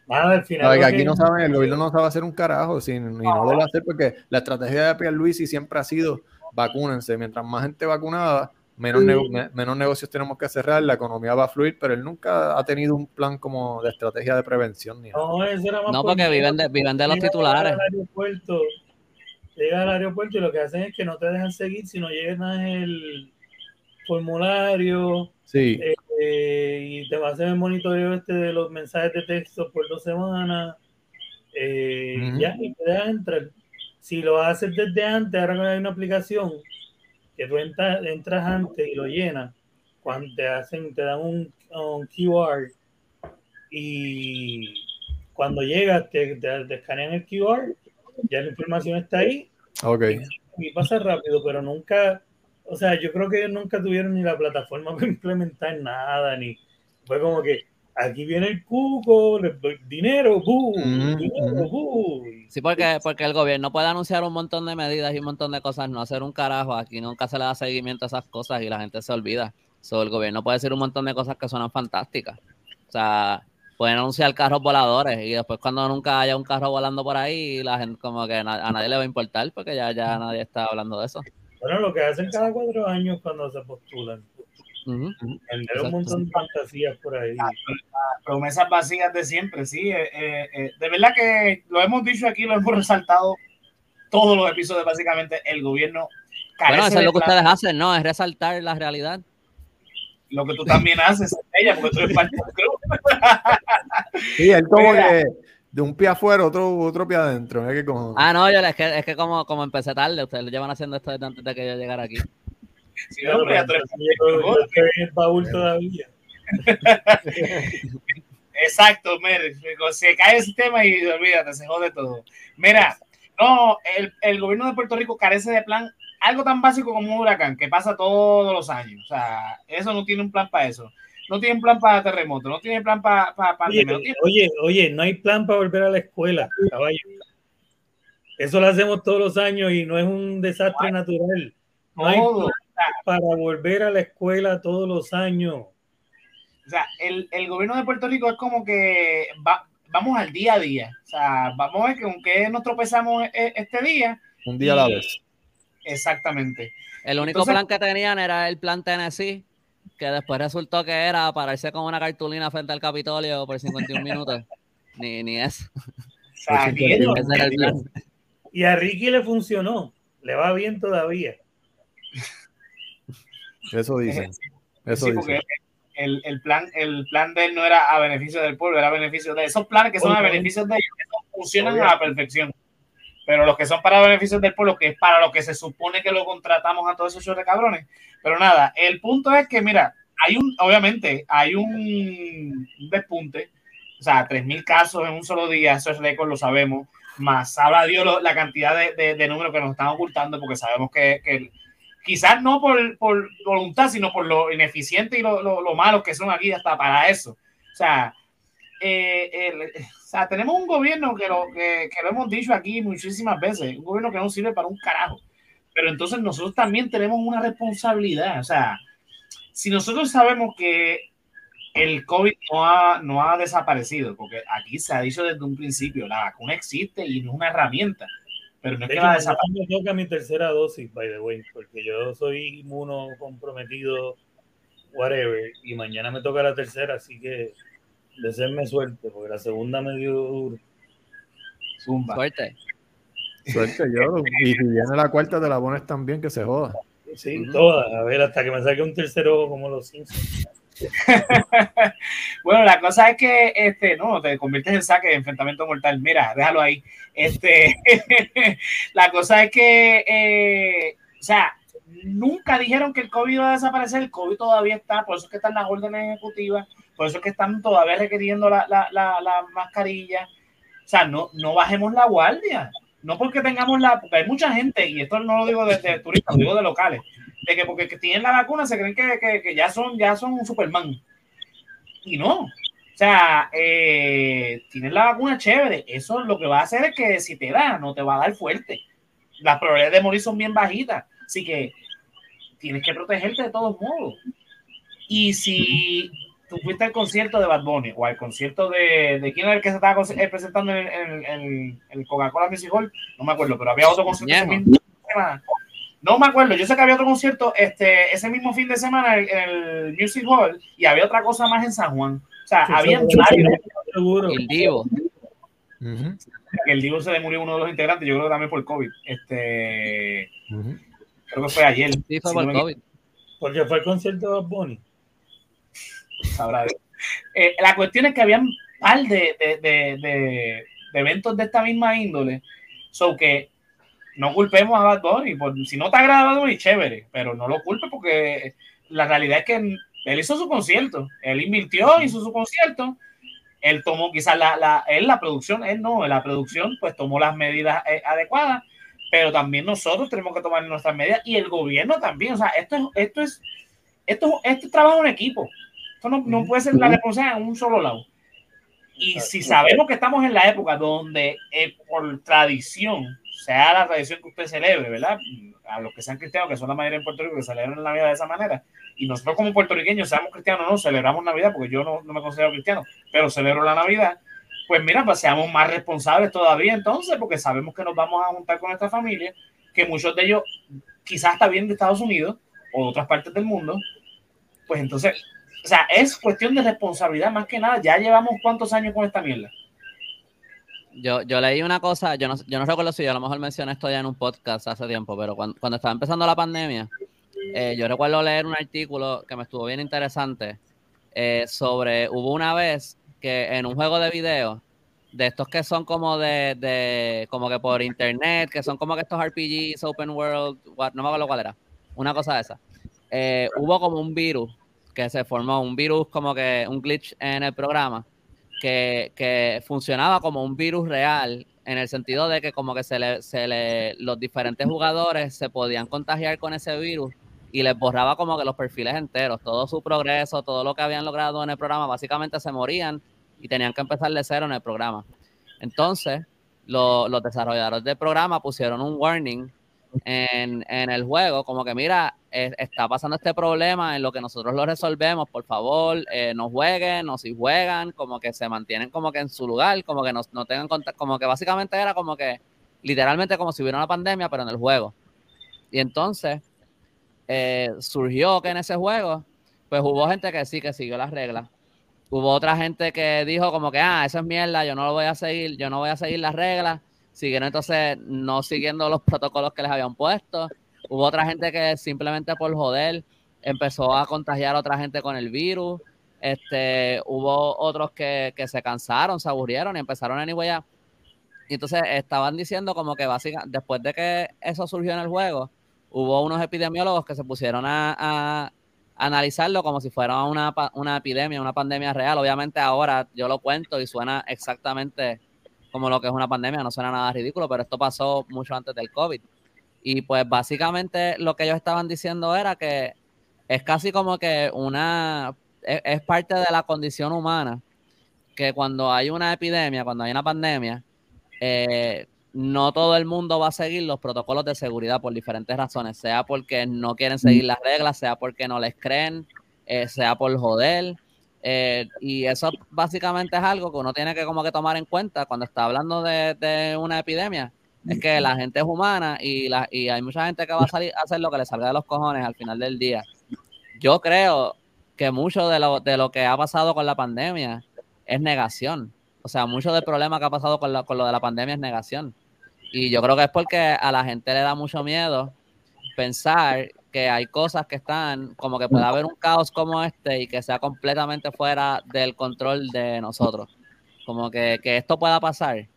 Nada, al final. Aquí que- no saben, el gobierno no sabe hacer un carajo sin, y no lo va a hacer porque la estrategia de Pierluisi siempre ha sido vacúnense. Mientras más gente vacunada, menos, menos negocios tenemos que cerrar, la economía va a fluir, pero él nunca ha tenido un plan como de estrategia de prevención. Ni no, no, porque viven de, viven de los titulares. Al aeropuerto, llega al aeropuerto y lo que hacen es que no te dejan seguir si no llenas el formulario. Sí. Eh, y te va a hacer el monitoreo este de los mensajes de texto por dos semanas. Eh, Ya, y te dejan entrar. Si lo haces desde antes, ahora hay una aplicación que tú entras, antes y lo llenas, cuando te hacen, te dan un, un QR y cuando llegas te, te, escanean el QR, ya la información está ahí. Ok. Y, pasa rápido, pero nunca, o sea, yo creo que ellos nunca tuvieron ni la plataforma para implementar nada, ni fue como que aquí viene el cuco, dinero, bu, dinero, bu. Sí, porque, porque el gobierno puede anunciar un montón de medidas y un montón de cosas, no hacer un carajo. Aquí nunca se le da seguimiento a esas cosas y la gente se olvida. So, el gobierno puede decir un montón de cosas que suenan fantásticas. O sea, pueden anunciar carros voladores y después cuando nunca haya un carro volando por ahí, la gente como que a nadie le va a importar porque ya, ya nadie está hablando de eso. Bueno, lo que hacen cada cuatro años cuando se postulan. Uh un montón de fantasías por ahí. promesas vacías de siempre, sí. Eh, eh, eh, de verdad que lo hemos dicho aquí, lo hemos resaltado todos los episodios, básicamente el gobierno Bueno, eso es lo que ustedes hacen, ¿no? Es resaltar la realidad. Lo que tú también haces, ella, porque tú eres parte del club. sí, él como que de un pie afuera, otro, otro pie adentro. Ah, no, yo, es que, es que como, como empecé tarde, ustedes lo llevan haciendo esto desde antes de que yo llegara aquí. Si no, no, ya el baúl todavía. Exacto, Mer, se cae el sistema y olvídate, se jode todo. Mira, no, el, el, gobierno de Puerto Rico carece de plan, algo tan básico como un huracán que pasa todos los años. O sea, eso no tiene un plan para eso. No tiene plan para terremoto, no tiene plan para. para, oye, oye, oye, no hay plan para volver a la escuela, caballo. Eso lo hacemos todos los años y no es un desastre natural. No hay plan para volver a la escuela todos los años. O sea, el, el gobierno de Puerto Rico es como que va, vamos al día a día. O sea, vamos a ver que aunque nos tropezamos e, este día. Un día a la vez. Exactamente. El único plan que tenían era el plan Tennessee, que después resultó que era pararse con una cartulina frente al Capitolio por 51 minutos. ni, ni eso. O sea, y a Ricky le funcionó. Le va bien todavía. Eso dicen. Eso sí, El, el, plan, el plan de él no era a beneficio del pueblo, era a beneficio de esos planes que son a beneficio de ellos, funcionan a la perfección. Pero los que son para beneficios del pueblo, que es para lo que se supone que lo contratamos a todos esos de cabrones. Pero nada, el punto es que, mira, hay un, obviamente, hay un, despunte, o sea, 3.000 casos en un solo día, eso es récord, lo sabemos, más habla Dios la cantidad de, de, números que nos están ocultando, porque sabemos que, que quizás no por, por, voluntad, sino por lo ineficiente y lo, lo, lo malo que son aquí hasta para eso. O sea, eh, sea tenemos un gobierno que lo, que, que lo hemos dicho aquí muchísimas veces, un gobierno que no sirve para un carajo. Pero entonces nosotros también tenemos una responsabilidad. O sea, si nosotros sabemos que el COVID no ha, no ha desaparecido, porque aquí se ha dicho desde un principio, la vacuna existe y no es una herramienta pero no es que va a Me toca mi tercera dosis, by the way, porque yo soy inmuno comprometido, whatever, y mañana me toca la tercera, así que deseenme suerte, porque la segunda me dio duro. Zumba. Suerte. Suerte yo, y si viene la cuarta te la pones también que se joda. Sí, todas, a ver, hasta que me saque un tercero como los Simpsons. bueno, la cosa es que este, no, te conviertes en saque de enfrentamiento mortal. Mira, déjalo ahí. Este, la cosa es que, eh, o sea, nunca dijeron que el COVID iba a desaparecer. El COVID todavía está, por eso es que están las órdenes ejecutivas, por eso es que están todavía requiriendo la, la, la, mascarilla. O sea, no, no bajemos la guardia. No porque tengamos la, porque hay mucha gente, y esto no lo digo de, de turistas, lo digo de locales, de que porque tienen la vacuna se creen que, que, que ya son ya son un Superman. Y no. O sea, eh, tienes la vacuna chévere. Eso lo que va a hacer es que si te da, no te va a dar fuerte. Las probabilidades de morir son bien bajitas. Así que tienes que protegerte de todos modos. Y si tú fuiste al concierto de Bad Bunny o al concierto de, de quién era el que se estaba eh, presentando en, el Coca-Cola Music Hall, no me acuerdo, pero había otro concierto. No me acuerdo, yo sé que había otro concierto este, ese mismo fin de semana en el Music Hall y había otra cosa más en San Juan. O sea, había Seguro. El Divo. El Divo se le murió uno de los integrantes, yo creo que también por COVID. Este, ujú. creo que fue ayer. Sí, fue si por no me COVID. Porque fue el concierto de Bad Bunny. Sabrá Dios. Eh, la cuestión es que había un par de, de, de, eventos de esta misma índole, so que no culpemos a Bad Bunny, por, si no te agrada Bad Bunny, chévere, pero no lo culpes porque la realidad es que él hizo su concierto, él invirtió, hizo su concierto, él tomó quizás la, la, él la producción, él no, la producción pues tomó las medidas eh, adecuadas, pero también nosotros tenemos que tomar nuestras medidas y el gobierno también, o sea, esto es, esto es, esto, esto es trabajo en equipo, esto no, no puede ser la responsabilidad en un solo lado. Y si sabemos que estamos en la época donde eh, por tradición, sea la tradición que usted celebre, ¿verdad? A los que sean cristianos, que son la mayoría en Puerto Rico, que celebran la Navidad de esa manera, y nosotros como puertorriqueños, seamos cristianos o no, celebramos Navidad, porque yo no, no me considero cristiano, pero celebro la Navidad, pues mira, pues seamos más responsables todavía entonces, porque sabemos que nos vamos a juntar con nuestra familia, que muchos de ellos quizás está bien de Estados Unidos o de otras partes del mundo, pues entonces, o sea, es cuestión de responsabilidad más que nada. Ya llevamos cuántos años con esta mierda. Yo, yo leí una cosa, yo no, yo no recuerdo si yo a lo mejor mencioné esto ya en un podcast hace tiempo, pero cuando, estaba empezando la pandemia, eh, yo recuerdo leer un artículo que me estuvo bien interesante eh, sobre, hubo una vez que en un juego de video, de estos que son como de, de como que por internet, que son como que estos RPGs, open world, no me acuerdo cuál era, una cosa de esa, eh, hubo como un virus que se formó, un virus como que un glitch en el programa, que, que funcionaba como un virus real en el sentido de que como que se le, se le, los diferentes jugadores se podían contagiar con ese virus y les borraba como que los perfiles enteros, todo su progreso, todo lo que habían logrado en el programa, básicamente se morían y tenían que empezar de cero en el programa. Entonces, lo- los desarrolladores del programa pusieron un warning en, el juego, como que mira, eh, está pasando este problema en lo que nosotros lo resolvemos, por favor, eh, no jueguen, o si juegan, como que se mantienen como que en su lugar, como que no, no tengan contacto, como que básicamente era como que literalmente como si hubiera una pandemia, pero en el juego. Y entonces eh, surgió que en ese juego, pues hubo gente que sí, que siguió las reglas. Hubo otra gente que dijo como que, ah, eso es mierda, yo no lo voy a seguir, yo no voy a seguir las reglas. Siguieron entonces no siguiendo los protocolos que les habían puesto. Hubo otra gente que simplemente por joder empezó a contagiar a otra gente con el virus. Este, hubo otros que, que se cansaron, se aburrieron y empezaron a Y entonces estaban diciendo como que básicamente, después de que eso surgió en el juego, hubo unos epidemiólogos que se pusieron a, a analizarlo como si fuera una, una epidemia, una pandemia real. Obviamente ahora yo lo cuento y suena exactamente como lo que es una pandemia, no suena nada ridículo, pero esto pasó mucho antes del COVID. Y pues básicamente lo que ellos estaban diciendo era que es casi como que una, es, es parte de la condición humana, que cuando hay una epidemia, cuando hay una pandemia, eh, no todo el mundo va a seguir los protocolos de seguridad por diferentes razones, sea porque no quieren seguir las reglas, sea porque no les creen, eh, sea por joder. Eh, y eso básicamente es algo que uno tiene que como que tomar en cuenta cuando está hablando de, de una epidemia. Es que la gente es humana y, la, y hay mucha gente que va a salir a hacer lo que le salga de los cojones al final del día. Yo creo que mucho de lo, de lo que ha pasado con la pandemia es negación. O sea, mucho del problema que ha pasado con, la- con lo de la pandemia es negación. Y yo creo que es porque a la gente le da mucho miedo pensar que hay cosas que están, como que puede haber un caos como este y que sea completamente fuera del control de nosotros. Como que, que esto pueda pasar.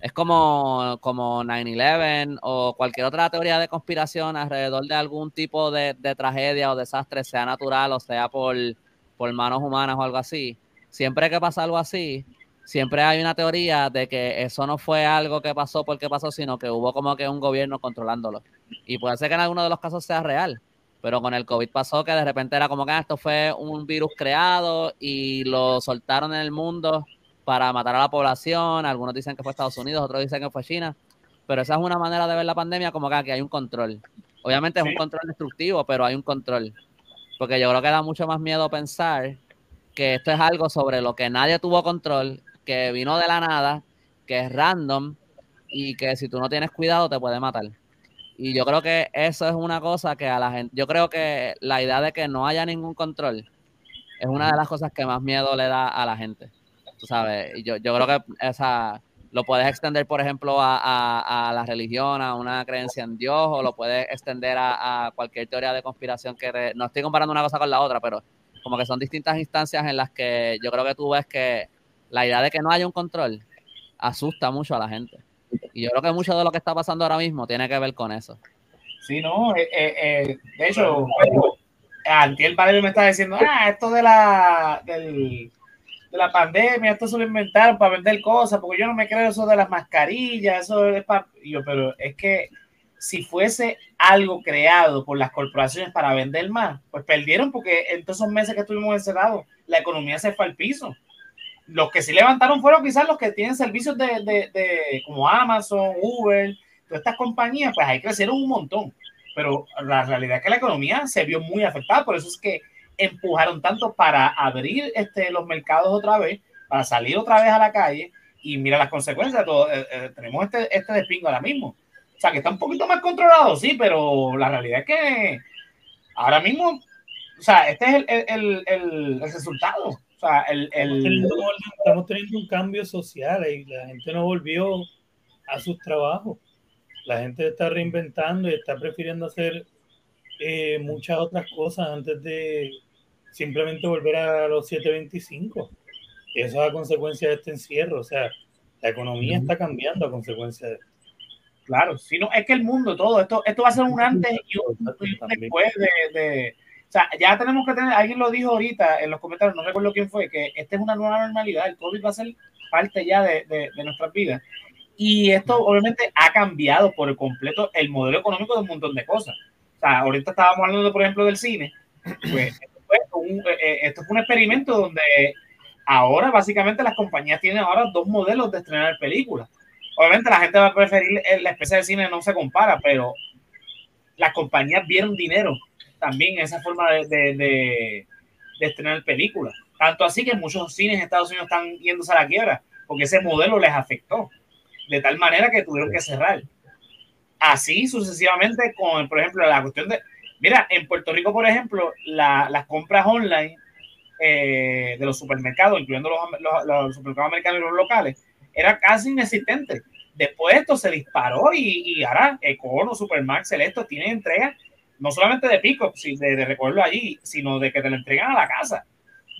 Es como, como 9-11 o cualquier otra teoría de conspiración alrededor de algún tipo de, de tragedia o desastre, sea natural o sea por, por manos humanas o algo así. Siempre que pasa algo así, siempre hay una teoría de que eso no fue algo que pasó porque pasó, sino que hubo como que un gobierno controlándolo. Y puede ser que en alguno de los casos sea real, pero con el COVID pasó que de repente era como que ah, esto fue un virus creado y lo soltaron en el mundo para matar a la población. Algunos dicen que fue Estados Unidos, otros dicen que fue China, pero esa es una manera de ver la pandemia como que aquí hay un control. Obviamente es un control destructivo, pero hay un control. Porque yo creo que da mucho más miedo pensar que esto es algo sobre lo que nadie tuvo control, que vino de la nada, que es random y que si tú no tienes cuidado te puede matar. Y yo creo que eso es una cosa que a la gente, yo creo que la idea de que no haya ningún control es una de las cosas que más miedo le da a la gente. Tú sabes, yo, yo creo que esa lo puedes extender, por ejemplo, a, la religión, a una creencia en Dios, o lo puedes extender a, cualquier teoría de conspiración que no estoy comparando una cosa con la otra, pero como que son distintas instancias en las que yo creo que tú ves que la idea de que no haya un control asusta mucho a la gente. Y yo creo que mucho de lo que está pasando ahora mismo tiene que ver con eso. Sí, no, eh, eh, eh, de hecho, el padre me está diciendo, ah, esto de la, del, de la pandemia, esto se lo inventaron para vender cosas, porque yo no me creo eso de las mascarillas, eso es para... Yo, pero es que si fuese algo creado por las corporaciones para vender más, pues perdieron porque en todos esos meses que estuvimos encerrados, la economía se fue al piso. Los que sí levantaron fueron quizás los que tienen servicios de, de, de como Amazon, Uber, todas estas compañías, pues ahí crecieron un montón. Pero la realidad es que la economía se vio muy afectada, por eso es que empujaron tanto para abrir este, los mercados otra vez, para salir otra vez a la calle y mira las consecuencias. Todo, eh, eh, tenemos este, este despingo ahora mismo. O sea, que está un poquito más controlado, sí, pero la realidad es que ahora mismo, o sea, este es el, el, el, resultado. O sea, el, Estamos, teniendo, un cambio social y la gente no volvió a sus trabajos. La gente está reinventando y está prefiriendo hacer eh, muchas otras cosas antes de, simplemente volver a los 725. Y eso es a consecuencia de este encierro. O sea, la economía está cambiando a consecuencia de esto. Claro, si no, es que el mundo, todo esto, esto va a ser un antes y un, después de, O sea, ya tenemos que tener, alguien lo dijo ahorita en los comentarios, no recuerdo quién fue, que esta es una nueva normalidad, el COVID va a ser parte ya de, de, de nuestras vidas. Y esto obviamente ha cambiado por completo el modelo económico de un montón de cosas. O sea, ahorita estábamos hablando, por ejemplo, del cine. Pues un, eh, eh, esto fue un experimento donde ahora básicamente las compañías tienen ahora dos modelos de estrenar películas. Obviamente la gente va a preferir la especie de cine, no se compara, pero las compañías vieron dinero también esa forma de, de, de, estrenar películas. Tanto así que muchos cines en Estados Unidos están yéndose a la quiebra, porque ese modelo les afectó, de tal manera que tuvieron que cerrar. Así sucesivamente con, por ejemplo, la cuestión de, Mira, en Puerto Rico, por ejemplo, las compras online eh, de los supermercados, incluyendo los, supermercados americanos y los locales, era casi inexistente. Después esto se disparó y, ahora Econo, Supermax, Celeste tienen entrega no solamente de pico, de, de recuerdo allí, sino de que te lo entregan a la casa.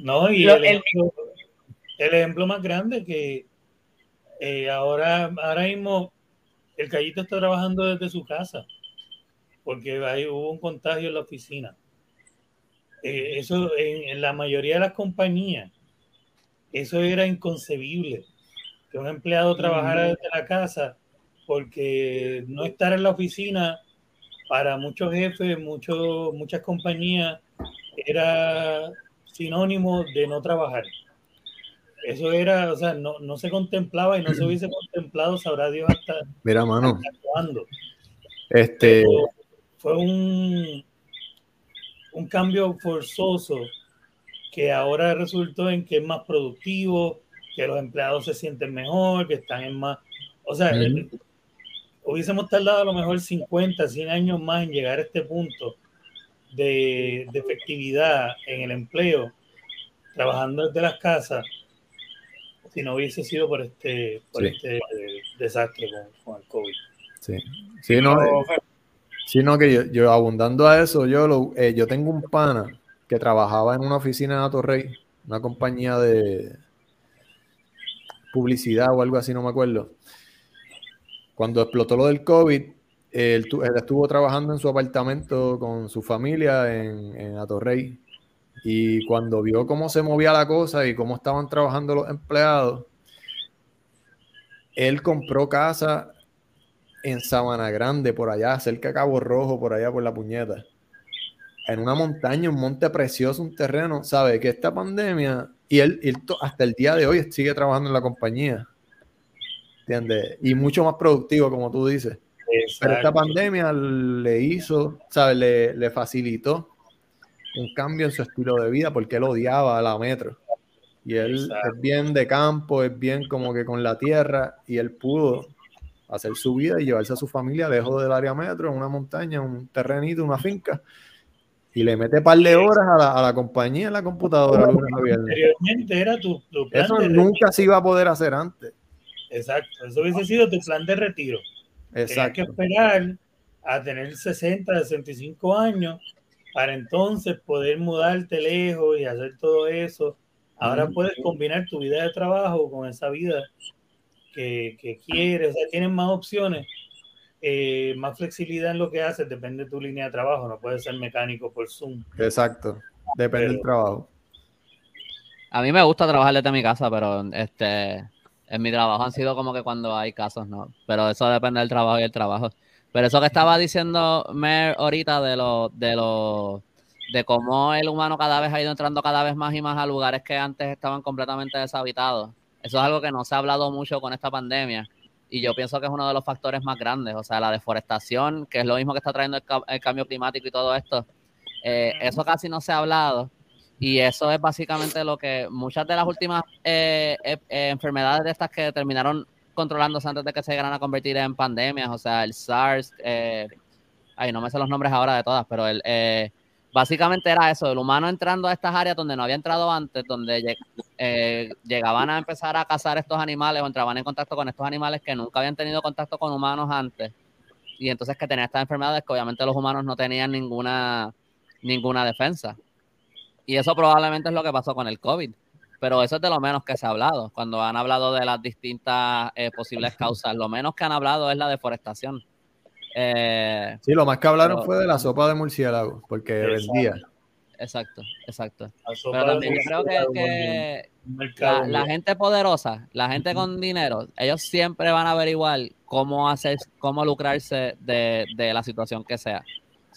No, y el, ejemplo, más grande que eh, ahora, ahora mismo el Callito está trabajando desde su casa porque ahí hubo un contagio en la oficina. Eh, eso en, la mayoría de las compañías, eso era inconcebible, que un empleado trabajara desde la casa, porque no estar en la oficina para muchos jefes, muchos, muchas compañías, era sinónimo de no trabajar. Eso era, o sea, no, no se contemplaba y no se hubiese contemplado, sabrá Dios hasta, Mira, mano. cuándo. Este, fue un, un cambio forzoso que ahora resultó en que es más productivo, que los empleados se sienten mejor, que están en más... O sea, hubiésemos tardado a lo mejor 50, 100 años más en llegar a este punto de, efectividad en el empleo, trabajando desde las casas, si no hubiese sido por este, por este desastre con, el COVID. Sí, sí no, Sino que yo, abundando a eso, yo, lo, eh, yo tengo un pana que trabajaba en una oficina de Torrey, una compañía de publicidad o algo así, no me acuerdo. Cuando explotó lo del COVID, él, estuvo trabajando en su apartamento con su familia en, en Atorrey. Y cuando vio cómo se movía la cosa y cómo estaban trabajando los empleados, él compró casa en Sabana Grande, por allá, cerca de Cabo Rojo, por allá por la puñeta. En una montaña, un monte precioso, un terreno, ¿sabe? Que esta pandemia, y él, hasta el día de hoy sigue trabajando en la compañía. ¿Entiendes? Y mucho más productivo, como tú dices. Pero esta pandemia le hizo, ¿sabes? Le, le facilitó un cambio en su estilo de vida porque él odiaba a la metro. Y él es bien de campo, es bien como que con la tierra, y él pudo hacer su vida y llevarse a su familia lejos del área metro, en una montaña, un terrenito, una finca, y le mete par de horas a la, a la compañía en la computadora. Anteriormente era tu, tu plan Eso nunca se iba a poder hacer antes. Exacto, eso hubiese sido tu plan de retiro. Tenías que Exacto. esperar a tener 60, 65 años para entonces poder mudarte lejos y hacer todo eso. Ahora puedes combinar tu vida de trabajo con esa vida que, que quieres. O sea, tienes más opciones, eh, más flexibilidad en lo que haces, depende de tu línea de trabajo. No puedes ser mecánico por Zoom. Exacto. Depende del Pero- trabajo. A mí me gusta trabajar desde mi casa, pero este en mi trabajo han sido como que cuando hay casos, ¿no? Pero eso depende del trabajo y el trabajo. Pero eso que estaba diciendo Mer ahorita de lo, de lo, de cómo el humano cada vez ha ido entrando cada vez más y más a lugares que antes estaban completamente deshabitados. Eso es algo que no se ha hablado mucho con esta pandemia. Y yo pienso que es uno de los factores más grandes. O sea, la deforestación, que es lo mismo que está trayendo el cambio climático y todo esto. eh, eso casi no se ha hablado. Y eso es básicamente lo que muchas de las últimas eh, eh, eh, enfermedades de estas que terminaron controlándose antes de que se llegaran a convertir en pandemias, o sea, el SARS, eh, ay, no me sé los nombres ahora de todas, pero el, eh, básicamente era eso, el humano entrando a estas áreas donde no había entrado antes, donde eh, llegaban a empezar a cazar estos animales o entraban en contacto con estos animales que nunca habían tenido contacto con humanos antes, y entonces que tenían estas enfermedades que obviamente los humanos no tenían ninguna, ninguna defensa. Y eso probablemente es lo que pasó con el COVID. Pero eso es de lo menos que se ha hablado. Cuando han hablado de las distintas eh, posibles causas, lo menos que han hablado es la deforestación. Eh, Sí, lo más que hablaron Pero- fue de la sopa de murciélago, porque Exacto. vendía. exacto, exacto. Pero también yo creo que, la gente poderosa, la gente con dinero, ellos siempre van a averiguar cómo hacer, cómo lucrarse de, de la situación que sea.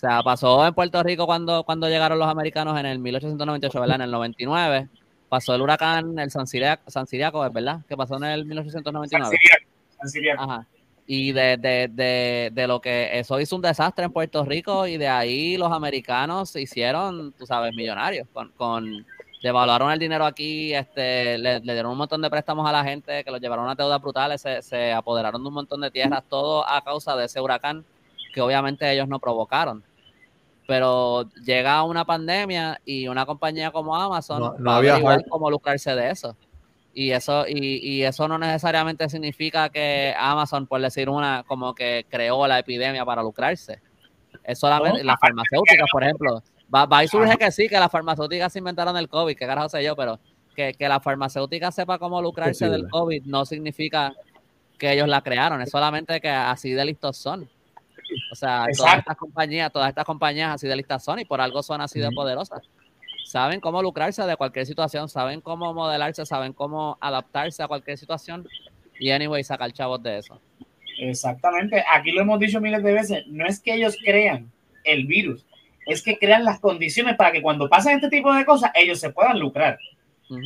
O sea, pasó en Puerto Rico cuando, cuando llegaron los americanos en el 1898, ¿verdad? En el 99. Pasó el huracán, el San Siriaco, San Siriaco, ¿verdad? Que pasó en el San 1899. Siriaco, San Siriaco. Ajá. Y de, de, de, de lo que eso hizo un desastre en Puerto Rico y de ahí los americanos se hicieron, tú sabes, millonarios. Con, con devaluaron el dinero aquí, este, le, le dieron un montón de préstamos a la gente que los llevaron a deudas brutales, se, se apoderaron de un montón de tierras, todo a causa de ese huracán que obviamente ellos no provocaron. Pero llega una pandemia y una compañía como Amazon No- no va había hype. cómo lucrarse de eso. Y eso, y, y eso no necesariamente significa que Amazon, por decir una, como que creó la epidemia para lucrarse. Es solamente las farmacéuticas, por ejemplo. Va, va y surge que sí, que las farmacéuticas se inventaron el COVID, que carajo sé yo, pero que, que la farmacéutica sepa cómo lucrarse del. COVID no significa que ellos la crearon, es solamente que así de listos son. O sea, todas estas compañías, todas estas compañías así de listas son y por algo son así de poderosas. Saben cómo lucrarse de cualquier situación, saben cómo modelarse, saben cómo adaptarse a cualquier situación y anyway sacar chavos de eso. Exactamente. Aquí lo hemos dicho miles de veces. No es que ellos crean el virus, es que crean las condiciones para que cuando pasen este tipo de cosas, ellos se puedan lucrar.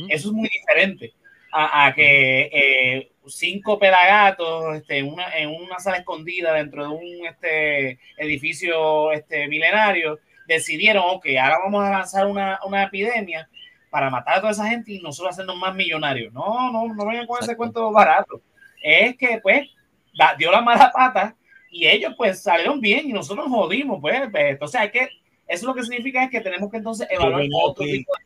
Eso es muy diferente a, a que eh, cinco pelagatos este, en, una, en una sala escondida dentro de un este, edificio este, milenario decidieron, ok, ahora vamos a lanzar una, una epidemia para matar a toda esa gente y nosotros hacernos más millonarios. No, no, no vengan con ese cuento barato. Es que, pues, da- dio la mala pata y ellos, pues, salieron bien y nosotros nos jodimos, pues. pues, Entonces, hay que, eso lo que significa es que tenemos que entonces evaluar otro tipo de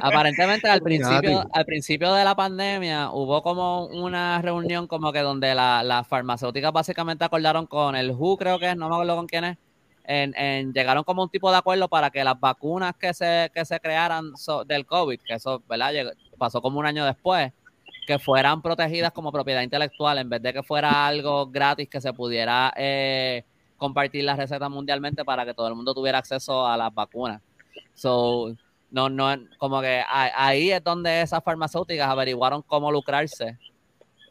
Aparentemente al principio, al principio de la pandemia hubo como una reunión como que donde la- las farmacéuticas básicamente acordaron con el WHO, creo que es, no me acuerdo con quién es, en, en- llegaron como un tipo de acuerdo para que las vacunas que se, que se crearan so- del COVID, que eso ¿verdad? Llegó- pasó como un año después, que fueran protegidas como propiedad intelectual en vez de que fuera algo gratis que se pudiera eh, compartir las recetas mundialmente para que todo el mundo tuviera acceso a las vacunas. So, no, no, como que ahí es donde esas farmacéuticas averiguaron cómo lucrarse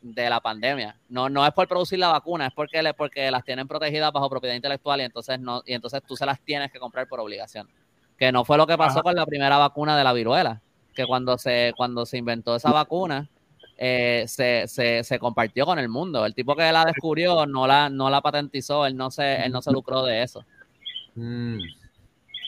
de la pandemia. No, no es por producir la vacuna, es porque, le, porque las tienen protegidas bajo propiedad intelectual y entonces no, y entonces tú se las tienes que comprar por obligación. Que no fue lo que pasó Ajá. con la primera vacuna de la viruela, que cuando se, cuando se inventó esa vacuna, eh, se, se, se compartió con el mundo. El tipo que la descubrió no la, no la patentizó, él no se, él no se lucró de eso. Mm.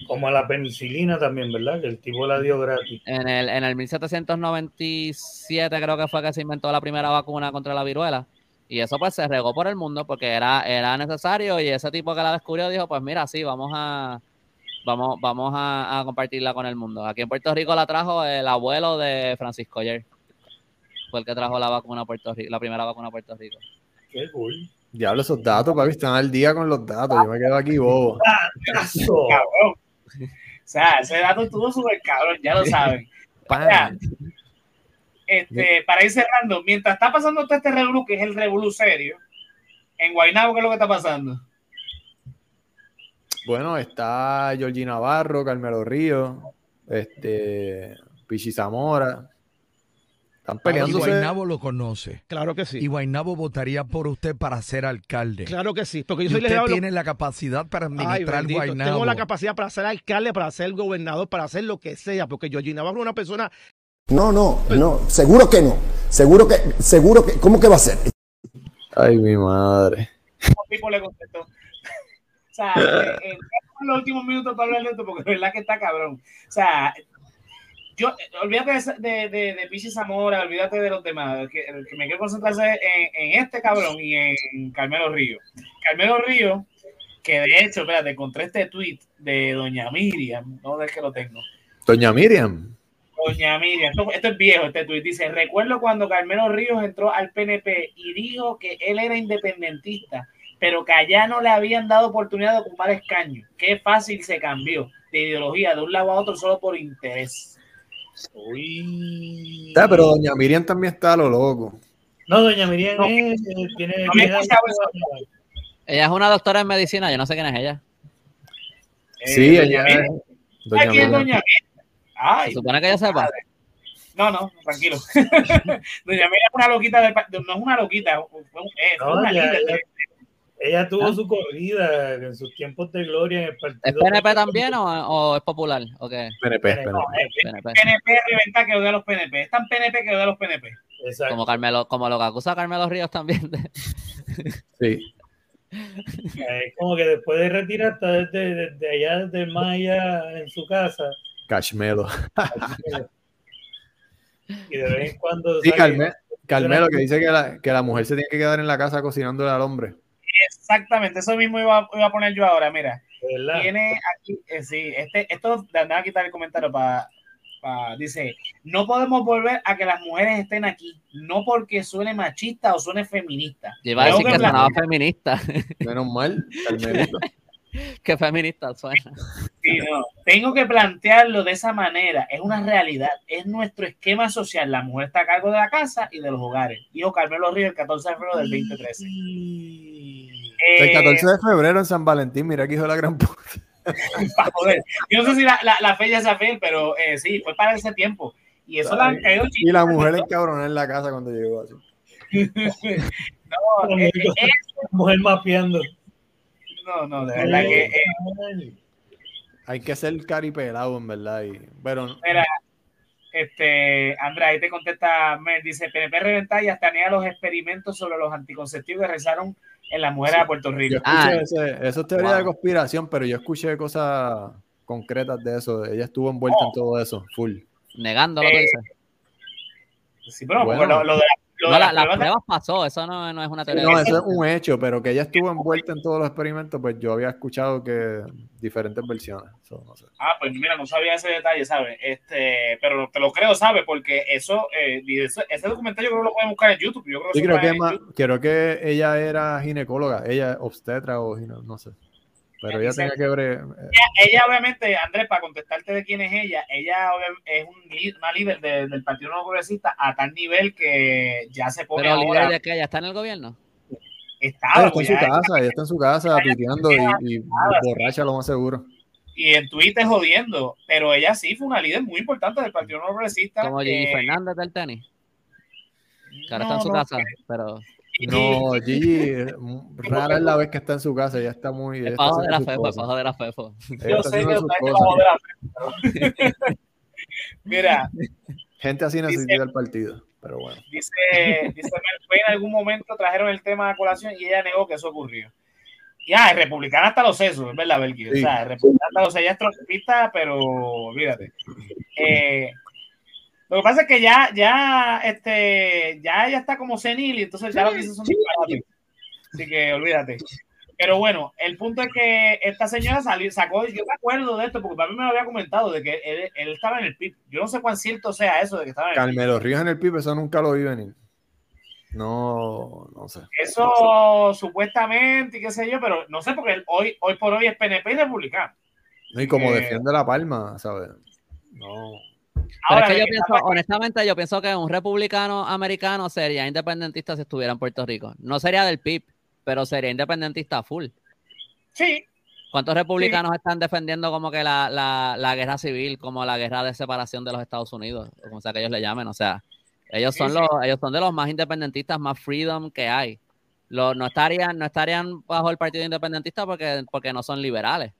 Como la penicilina también, ¿verdad? Que el tipo la dio gratis. En el, en el 1797 creo que fue que se inventó la primera vacuna contra la viruela. Y eso pues se regó por el mundo porque era, era necesario y ese tipo que la descubrió dijo, pues mira, sí, vamos a vamos, vamos a, compartirla con el mundo. Aquí en Puerto Rico la trajo el abuelo de Francisco Ayer. Fue el que trajo la vacuna a Puerto Rico, la primera vacuna a Puerto Rico. Qué cool. Diablo, esos datos, papi, están al día con los datos. Yo me quedo aquí bobo. o sea, ese dato estuvo súper cabrón, ya lo saben. este, para ir cerrando, mientras está pasando todo este revolú, que es el revolú serio, en Guaynabo, ¿qué es lo que está pasando? Bueno, está Georgina Navarro, Carmelo Río, este, Pichi Zamora, están peleando. Y Guaynabo lo conoce. Claro que sí. Y Guaynabo votaría por usted para ser alcalde. Claro que sí. Porque yo soy usted tiene la capacidad para administrar Ay, Guaynabo. Tengo la capacidad para ser alcalde, para ser gobernador, para hacer lo que sea. Porque Georgina Navarro es una persona. No, no, no. Seguro que no. Seguro que, seguro que. ¿Cómo que va a ser? Ay, mi madre. tipo le contestó. O sea, eh, eh, los últimos minutos para hablar de esto porque es verdad que está cabrón. O sea, yo, olvídate de, de, de, Pichi Zamora, olvídate de los demás, que, que me quiero concentrarse en, en, este cabrón y en Carmelo Río. Carmelo Río, que de hecho, espérate, encontré este tweet de Doña Miriam, no es que lo tengo. Doña Miriam. Doña Miriam, esto, es viejo este tweet, dice, recuerdo cuando Carmelo Ríos entró al PNP y dijo que él era independentista, pero que allá no le habían dado oportunidad de ocupar escaño. Qué fácil se cambió de ideología de un lado a otro solo por interés. Uy. pero doña Miriam también está a lo loco. No, doña Miriam es, eh, tiene, Ella es una doctora en medicina, yo no sé quién es ella. Sí, eh, ella es. Doña Aquí es doña Ay, ¿Se supone que ella sepa? No, no, tranquilo. doña Miriam es una loquita, de, no es una loquita, es una líder ella tuvo ¿Ah? su corrida en sus tiempos de gloria en el partido. ¿Es PNP también o, o, es popular? Okay. PNP, PNP. PNP. PNP reventa que odia a los PNP. Es tan PNP que odia a los PNP. Exacto. Como, Carmelo, como lo que acusa Carmelo Ríos también. Sí. Es como que después de retirar, está desde, desde allá, desde Maya en su casa. Cashmelo. Y de vez en cuando. Sí, Carmelo, que dice que la, que la mujer se tiene que quedar en la casa cocinándole al hombre. Exactamente, eso mismo iba, a poner yo ahora, mira. Tiene aquí, eh, sí, este, esto, a quitar el comentario para, dice, no podemos volver a que las mujeres estén aquí, no porque suene machista o suene feminista. Lleva a decir que, sonaba feminista. Menos mal, Qué feminista suena. Sí, no. Tengo que plantearlo de esa manera. Es una realidad. Es nuestro esquema social. La mujer está a cargo de la casa y de los hogares. Dijo Carmelo Ríos el 14 de febrero del 2013 el 14 de febrero en San Valentín, mira que hizo la gran puta. Yo no sé si la, la, fecha es fiel, pero eh, sí, fue para ese tiempo. Y eso la han caído Y la mujer encabronó en la casa cuando llegó así. no, eh, eh, mujer mapeando. No, no, de verdad que. Hay que ser caripelado, en verdad. Y, pero, Mira, este, Andrea, ahí te contesta, me dice, PNP reventar y hasta los experimentos sobre los anticonceptivos que realizaron en las mujeres de Puerto Rico. Ah, eso es teoría de conspiración, pero yo escuché cosas concretas de eso. Ella estuvo envuelta en oh. todo eso, full. Negando lo que eh, dice. Sí, pero bueno, lo, de la, las pruebas pasó, eso no, no, es una teoría. No, eso es un hecho, pero que ella estuvo envuelta en todos los experimentos, pues yo había escuchado que diferentes versiones. Ah, pues mira, no sabía ese detalle, ¿sabes? Este, pero te lo creo, ¿sabes? Porque eso, eh, ese, documental yo creo que lo pueden buscar en YouTube. Yo creo que, sí, creo que, creo que ella era ginecóloga, ella obstetra o no sé. Pero ella tenía que ver. Eh, ella, obviamente, Andrés, para contestarte de quién es ella, ella es un, una líder del Partido No Progresista a tal nivel que ya se pone. Pero ahora, líder de que ella está en el gobierno. Está, está en su casa, ella está en su casa piteando y, y borracha, lo más seguro. Y en Twitter jodiendo, pero ella sí fue una líder muy importante del Partido No Progresista. Como Gigi Fernández del tenis. Que ahora está en su casa, pero. No, Gigi, rara es la vez que está en su casa, ya está muy. El pajo de la Fefo, el de la Fefo. Yo sé que está el pajo de la Fefo. Mira. Gente así necesita el partido, pero bueno. Dice, dice en algún momento trajeron el tema de colación y ella negó que eso ocurrió. Ya, es republicana hasta los sesos, es verdad, Belki. O sea, es republicana hasta los sesos, ella es trompista, pero olvídate. Eh, Lo que pasa es que ya, ya, este, ya ella está como senil y entonces ya lo que dice son disparates. Así que olvídate. Pero bueno, el punto es que esta señora salió, sacó, yo me acuerdo de esto, porque para mí me lo había comentado, de que él, él estaba en el PIB. Yo no sé cuán cierto sea eso de que estaba en el PIB. Carmelo Ríos en el PIB, eso nunca lo vi venir. No, no sé. Eso supuestamente y qué sé yo, pero no sé, porque él hoy, hoy por hoy es PNP y republicano. No, y como Eh, defiende la palma, ¿sabes? No. Pero Ahora, es que yo pienso, honestamente, yo pienso que un republicano americano sería independentista si estuviera en Puerto Rico. No sería del PIB, pero sería independentista full. sí, ¿Cuántos republicanos están defendiendo como que la, la, la guerra civil, como la guerra de separación de los Estados Unidos, o como sea que ellos le llamen? O sea, ellos son sí. los, ellos son de los más independentistas, más freedom que hay. Lo- no estarían, no estarían bajo el partido independentista porque, porque no son liberales.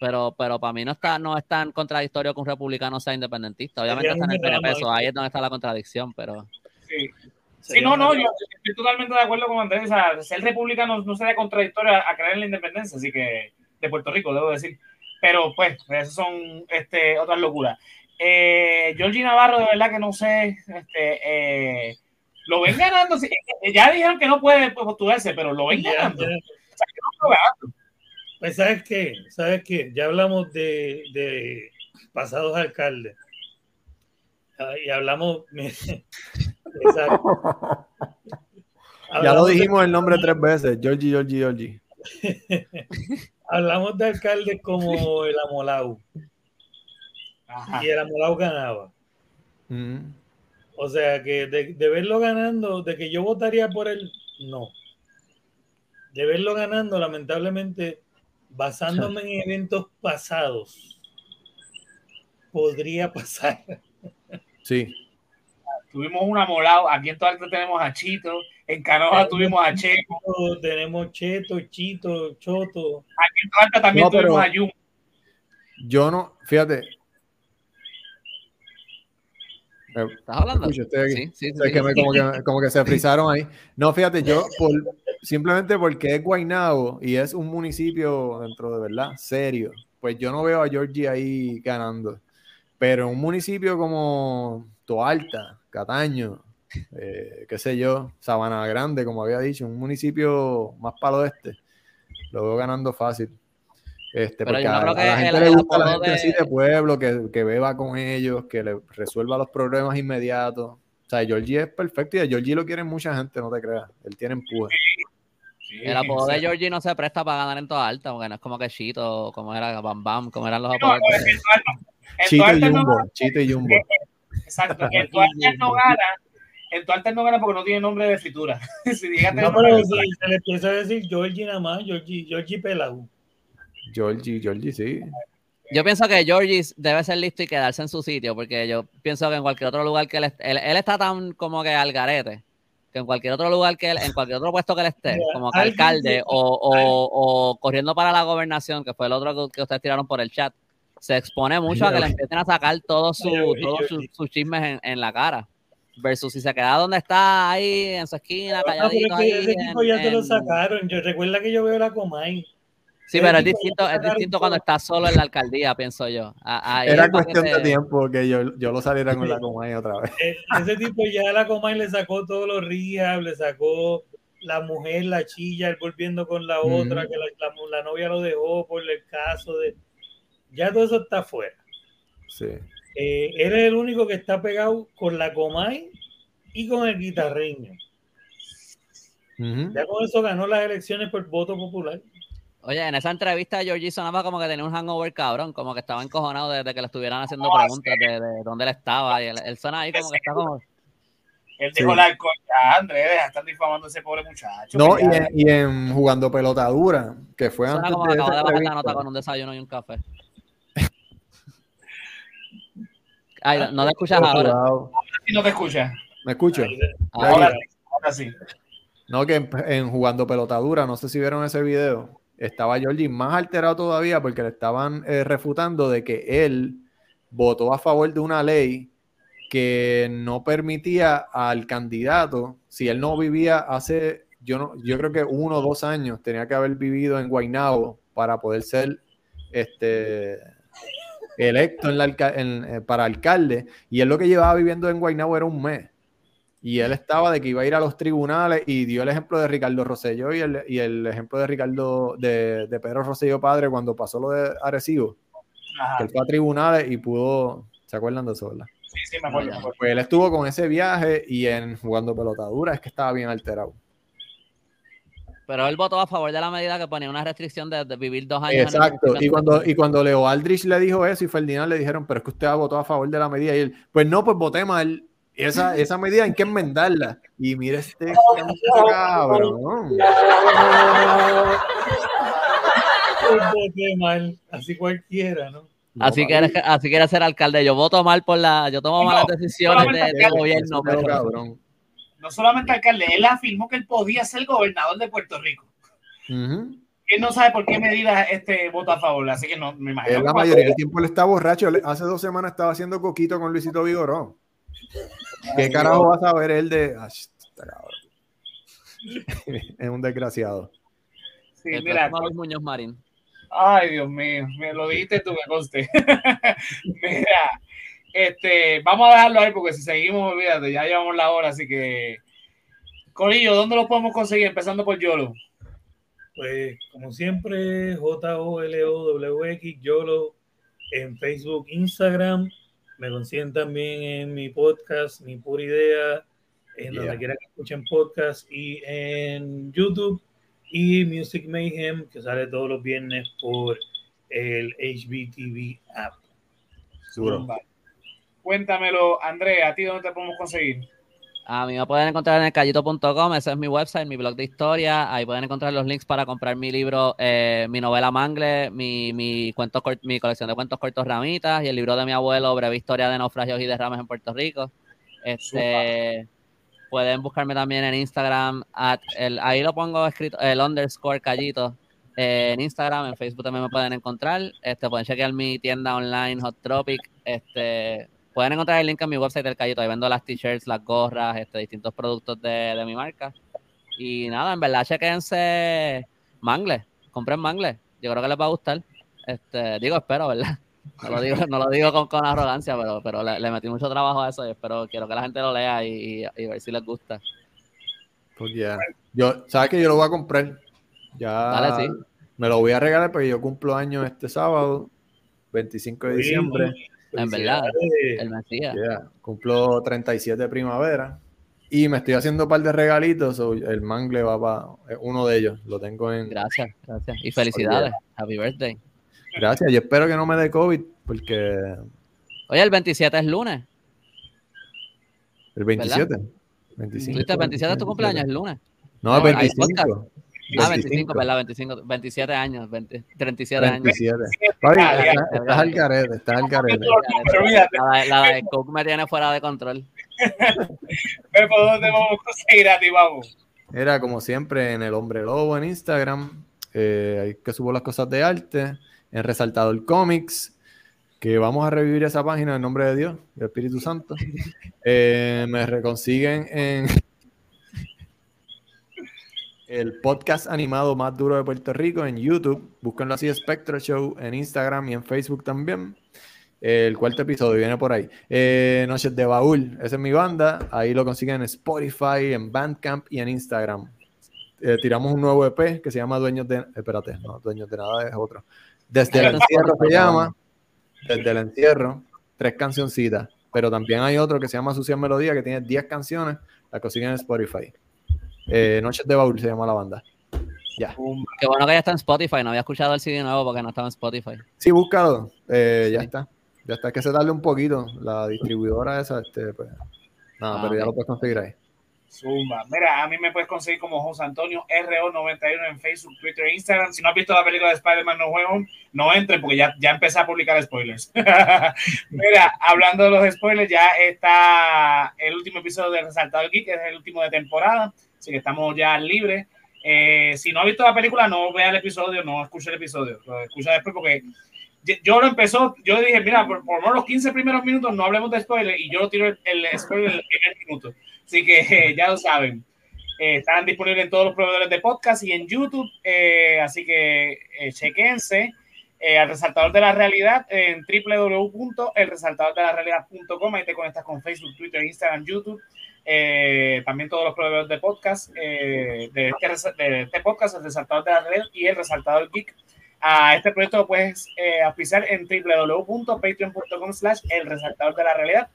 Pero, pero para mí no está, no es tan contradictorio que un republicano sea independentista. Obviamente está en el un drama, PNP, so ahí es donde está la contradicción, pero sí. Sí, no, no, yo estoy totalmente de acuerdo con Andrés. O sea, ser republicano no sería contradictorio a, a creer en la independencia, así que de Puerto Rico, debo decir. Pero pues, esas son este, otras locuras. Eh, Georgie Navarro, de verdad que no sé, este, eh, lo ven ganando. sí, eh, ya dijeron que no puede pues, postularse, pero lo ven ganando. O sea, que no lo ganando. Pues, ¿sabes qué? ¿Sabes qué? Ya hablamos de, de pasados alcaldes. Ah, Y hablamos. Exacto. Ya lo de- dijimos el nombre tres veces, Georgie, Georgie, Georgie. hablamos de alcaldes como el Amolau. Ajá. Y el Amolau ganaba. Mm. O sea que de, de verlo ganando, de que yo votaría por él, no. De verlo ganando, lamentablemente, basándome en eventos pasados, podría pasar. Sí. Tuvimos un amolado. Aquí en Toalta tenemos a Chito. En Canoa tuvimos a Checo. Tenemos Cheto, Chito, Choto. Aquí en Toalta también No, tuvimos a Yum. Yo no, fíjate. Eh, ¿estás hablando? escucho, estoy aquí. Sí, sí, sí, O sea, sí. que me- como, que, como que se frizaron ahí. No, fíjate, yo por, simplemente porque es Guaynabo y es un municipio dentro de verdad serio, pues yo no veo a Georgie ahí ganando. Pero un municipio como Toalta, Cataño, eh, qué sé yo, Sabana Grande, como había dicho, un municipio más para el oeste, lo veo ganando fácil. Este, Pero porque yo no a, creo a que la el- gente el le gusta la gente de- así de pueblo, que, que beba con ellos, que le resuelva los problemas inmediatos. O sea, Georgie es perfecto y a Georgie lo quiere mucha gente, no te creas. Él tiene empuje. Sí, El apodo sí. de Georgie no se presta para ganar en toda alta, porque no es como que Chito, como era Bam Bam, como eran los No, apodos. no, Chito y no Jumbo, gana- Chito y Jumbo. Exacto. En Toalta no gana. En Toalta no gana porque no tiene nombre de fritura. si No, pero si se le empieza a decir Georgie nada más, Georgie, Georgie Pelau. Georgie, Georgie, sí. Yo pienso que Georgie debe ser listo y quedarse en su sitio, porque yo pienso que en cualquier otro lugar que él, él, él está tan como que al garete, que en cualquier otro lugar que él, en cualquier otro puesto que él esté, como que alcalde o, o- o corriendo para la gobernación, que fue el otro que, que ustedes tiraron por el chat, se expone mucho a que le empiecen a sacar todos sus chismes en, en la cara. Versus si se queda donde está, ahí en su esquina, No, pero calladito. es que ese ahí equipo en- ya se lo sacaron. Yo recuerda que yo veo la Comay. Sí, ese pero es distinto, es distinto cuando está solo en la alcaldía, pienso yo. Ahí Era cuestión de tiempo que yo, yo lo saliera con la Comay otra vez. Eh, Ese tipo ya la Comay le sacó todos los ríos, le sacó la mujer, la chilla, él volviendo con la otra, que la, la- la novia lo dejó por el caso de. Ya todo eso está fuera. Sí. Eh, él es el único que está pegado con la Comay y con el guitarreño. Ya con eso ganó las elecciones por voto popular. Oye, en esa entrevista Georgie sonaba como que tenía un hangover cabrón, como que estaba encojonado desde que le estuvieran haciendo preguntas de, de dónde él estaba. Y él, él suena ahí como que está como. Él Sí. el alcohol ya, Andrés, deja de estar difamando a ese pobre muchacho. No, y en, y en jugando pelotadura, que fue Suena antes como que de acaba esa de bajar la nota con un desayuno y un café. Ay, no, no te escuchas ahora. sudado. Si no te escucha. ¿Me escucho? Ahora. Ahora sí, ahora sí. No, que en, en jugando pelotadura, no sé si vieron ese video, estaba Georgie más alterado todavía porque le estaban eh, refutando de que él votó a favor de una ley que no permitía al candidato, si él no vivía hace, yo no, yo creo que uno o dos años, tenía que haber vivido en Guaynabo para poder ser este electo en la eh, para alcalde y él lo que llevaba viviendo en Guaynabo era un mes. Y él estaba de que iba a ir a los tribunales y dio el ejemplo de Ricardo Rosselló y el, y el ejemplo de Ricardo, de, de Pedro Rosselló padre cuando pasó lo de Arecibo, que Ajá. él fue a tribunales y pudo, ¿se acuerdan de eso, verdad? Sí, sí, me acuerdo. me acuerdo. Pues él estuvo con ese viaje y en jugando pelotadura es que estaba bien alterado. Pero él votó a favor de la medida que ponía una restricción de, de vivir dos años. en el Exacto. Y cuando, y cuando Leo Aldrich le dijo eso y Ferdinand le dijeron, pero es que usted votó a favor de la medida. Y él, pues no, pues voté mal. Esa, esa medida hay que enmendarla. Y mire este cabrón. Mal, así cualquiera, ¿no? No, Así eres, así quieres ser alcalde. Yo voto mal por la, yo tomo No, malas decisiones de, solamente de alcalde, gobierno, pero cabrón. No solamente alcalde, él afirmó que él podía ser gobernador de Puerto Rico. Él no sabe por qué medida este voto a favor, así que no me imagino. Él la mayoría del tiempo él está borracho. Hace dos semanas estaba haciendo coquito con Luisito Vigoró. ¿Qué carajo va a saber él de.? Ay, está cabrón. es un desgraciado. Sí, el mira, Luis Muñoz Marín. Ay, Dios mío, me lo dijiste tú, me conste. Mira, este, vamos a dejarlo ahí porque si seguimos, olvídate, ya llevamos la hora, así que. Corillo, ¿dónde lo podemos conseguir? Empezando por Yolo. Pues, como siempre, J-O-L-O-W-X, YOLO, en Facebook, Instagram. Me consiguen también en mi podcast, Mi Pura Idea, en Yeah. donde quiera que escuchen podcast y en YouTube. Y Music Mayhem, que sale todos los viernes por el HBTV app. Zumba. Cuéntamelo, André, ¿a ti dónde te podemos conseguir? A mí me pueden encontrar en el callito.com, ese es mi website, mi blog de historia. Ahí pueden encontrar los links para comprar mi libro, eh, mi novela Mangle, mi, mi, cuentos mi colección de cuentos cortos Ramitas y el libro de mi abuelo, Breve Historia de Naufragios y Derrames en Puerto Rico. Este, pueden buscarme también en Instagram, at el, ahí lo pongo escrito, el underscore Callito. eh, en Instagram, en Facebook también me pueden encontrar. Este, pueden chequear mi tienda online, Hot Tropic. Este, pueden encontrar el link en mi website del Callito. Ahí vendo las t-shirts, las gorras, este, distintos productos de, de mi marca. Y nada, en verdad, chequense Mangle. Compren Mangle. Yo creo que les va a gustar. Este, digo, espero, ¿verdad? No lo digo, no lo digo con, con arrogancia, pero, pero le, le metí mucho trabajo a eso y espero, quiero que la gente lo lea y, y, y ver si les gusta. Pues ya. Yo, ¿sabes que Yo lo voy a comprar. Ya. Dale, sí. Me lo voy a regalar porque yo cumplo años este sábado, 25 de diciembre. En verdad, el Mesías. Ya, Cumplo 37 de primavera. Y me estoy haciendo un par de regalitos. el mangle va para uno de ellos. Lo tengo en. Gracias, gracias. Y felicidades. Happy birthday. Gracias. Yo espero que no me dé COVID porque Oye, el 27 es lunes. el 27. 25. ¿Tuviste el 27 es tu cumpleaños? Es lunes. No, el No, hay 25. Ah, 25, ¿verdad? 25, 27 años, 20, 37 años. 27. Papi, ya. estás, al carete, estás al carete. La, de- la de Coke me tiene fuera de control. Pepo, ¿dónde vamos a conseguir a ti? Vamos. Era como siempre en el Hombre Lobo en Instagram. Eh, ahí que subo las cosas de arte. En Resaltador Comics. Que vamos a revivir esa página en nombre de Dios, del Espíritu Santo. Eh, me reconsiguen en el podcast animado más duro de Puerto Rico en YouTube. Búsquenlo así, Spectro Show, en Instagram y en Facebook también. El cuarto episodio viene por ahí. Eh, Noches de Baúl, esa es mi banda. Ahí lo consiguen en Spotify, en Bandcamp y en Instagram. Eh, tiramos un nuevo EP que se llama Dueños de. Espérate, no, Dueños de Nada es otro. Desde el encierro se llama. Desde el encierro. Tres cancioncitas. Pero también hay otro que se llama Sucia Melodía que tiene 10 canciones. La consiguen en Spotify. Eh, Noches de Baúl se llama la banda. Ya. Qué bueno que ya está en Spotify. No había escuchado el CD nuevo porque no estaba en Spotify. Sí, búscalo. Eh, ya Sí. está. Ya está. Es que se tarde un poquito. La distribuidora esa, este, pues. Nada, Ah, pero ya ok. lo puedes conseguir ahí. Zumba. Mira, a mí me puedes conseguir como José Antonio RO91 en Facebook, Twitter e Instagram. Si no has visto la película de Spider-Man No Juego, no entre porque ya, ya empecé a publicar spoilers. Mira, hablando de los spoilers, ya está el último episodio de Resaltado Geek, que es el último de temporada, así que estamos ya libres. Eh, si no has visto la película, no vea el episodio, no escuche el episodio, lo escucha después porque yo- lo empezó, yo dije, mira, por, por lo menos los 15 primeros minutos no hablemos de spoilers y yo tiro el, el spoiler en el primer minuto. Así que eh, ya lo saben. Eh, están disponibles en todos los proveedores de podcast y en YouTube. eh, así que eh, chequense. Eh, al resaltador de la realidad en www.elresaltadordelarealidad.com. Ahí te conectas con Facebook, Twitter, Instagram, YouTube. Eh, también todos los proveedores de podcast, eh, de, este, de este podcast, el resaltador de la realidad y el resaltador geek. A este proyecto lo puedes eh, auspiciar en www.patreon.com slash el resaltador de la realidad.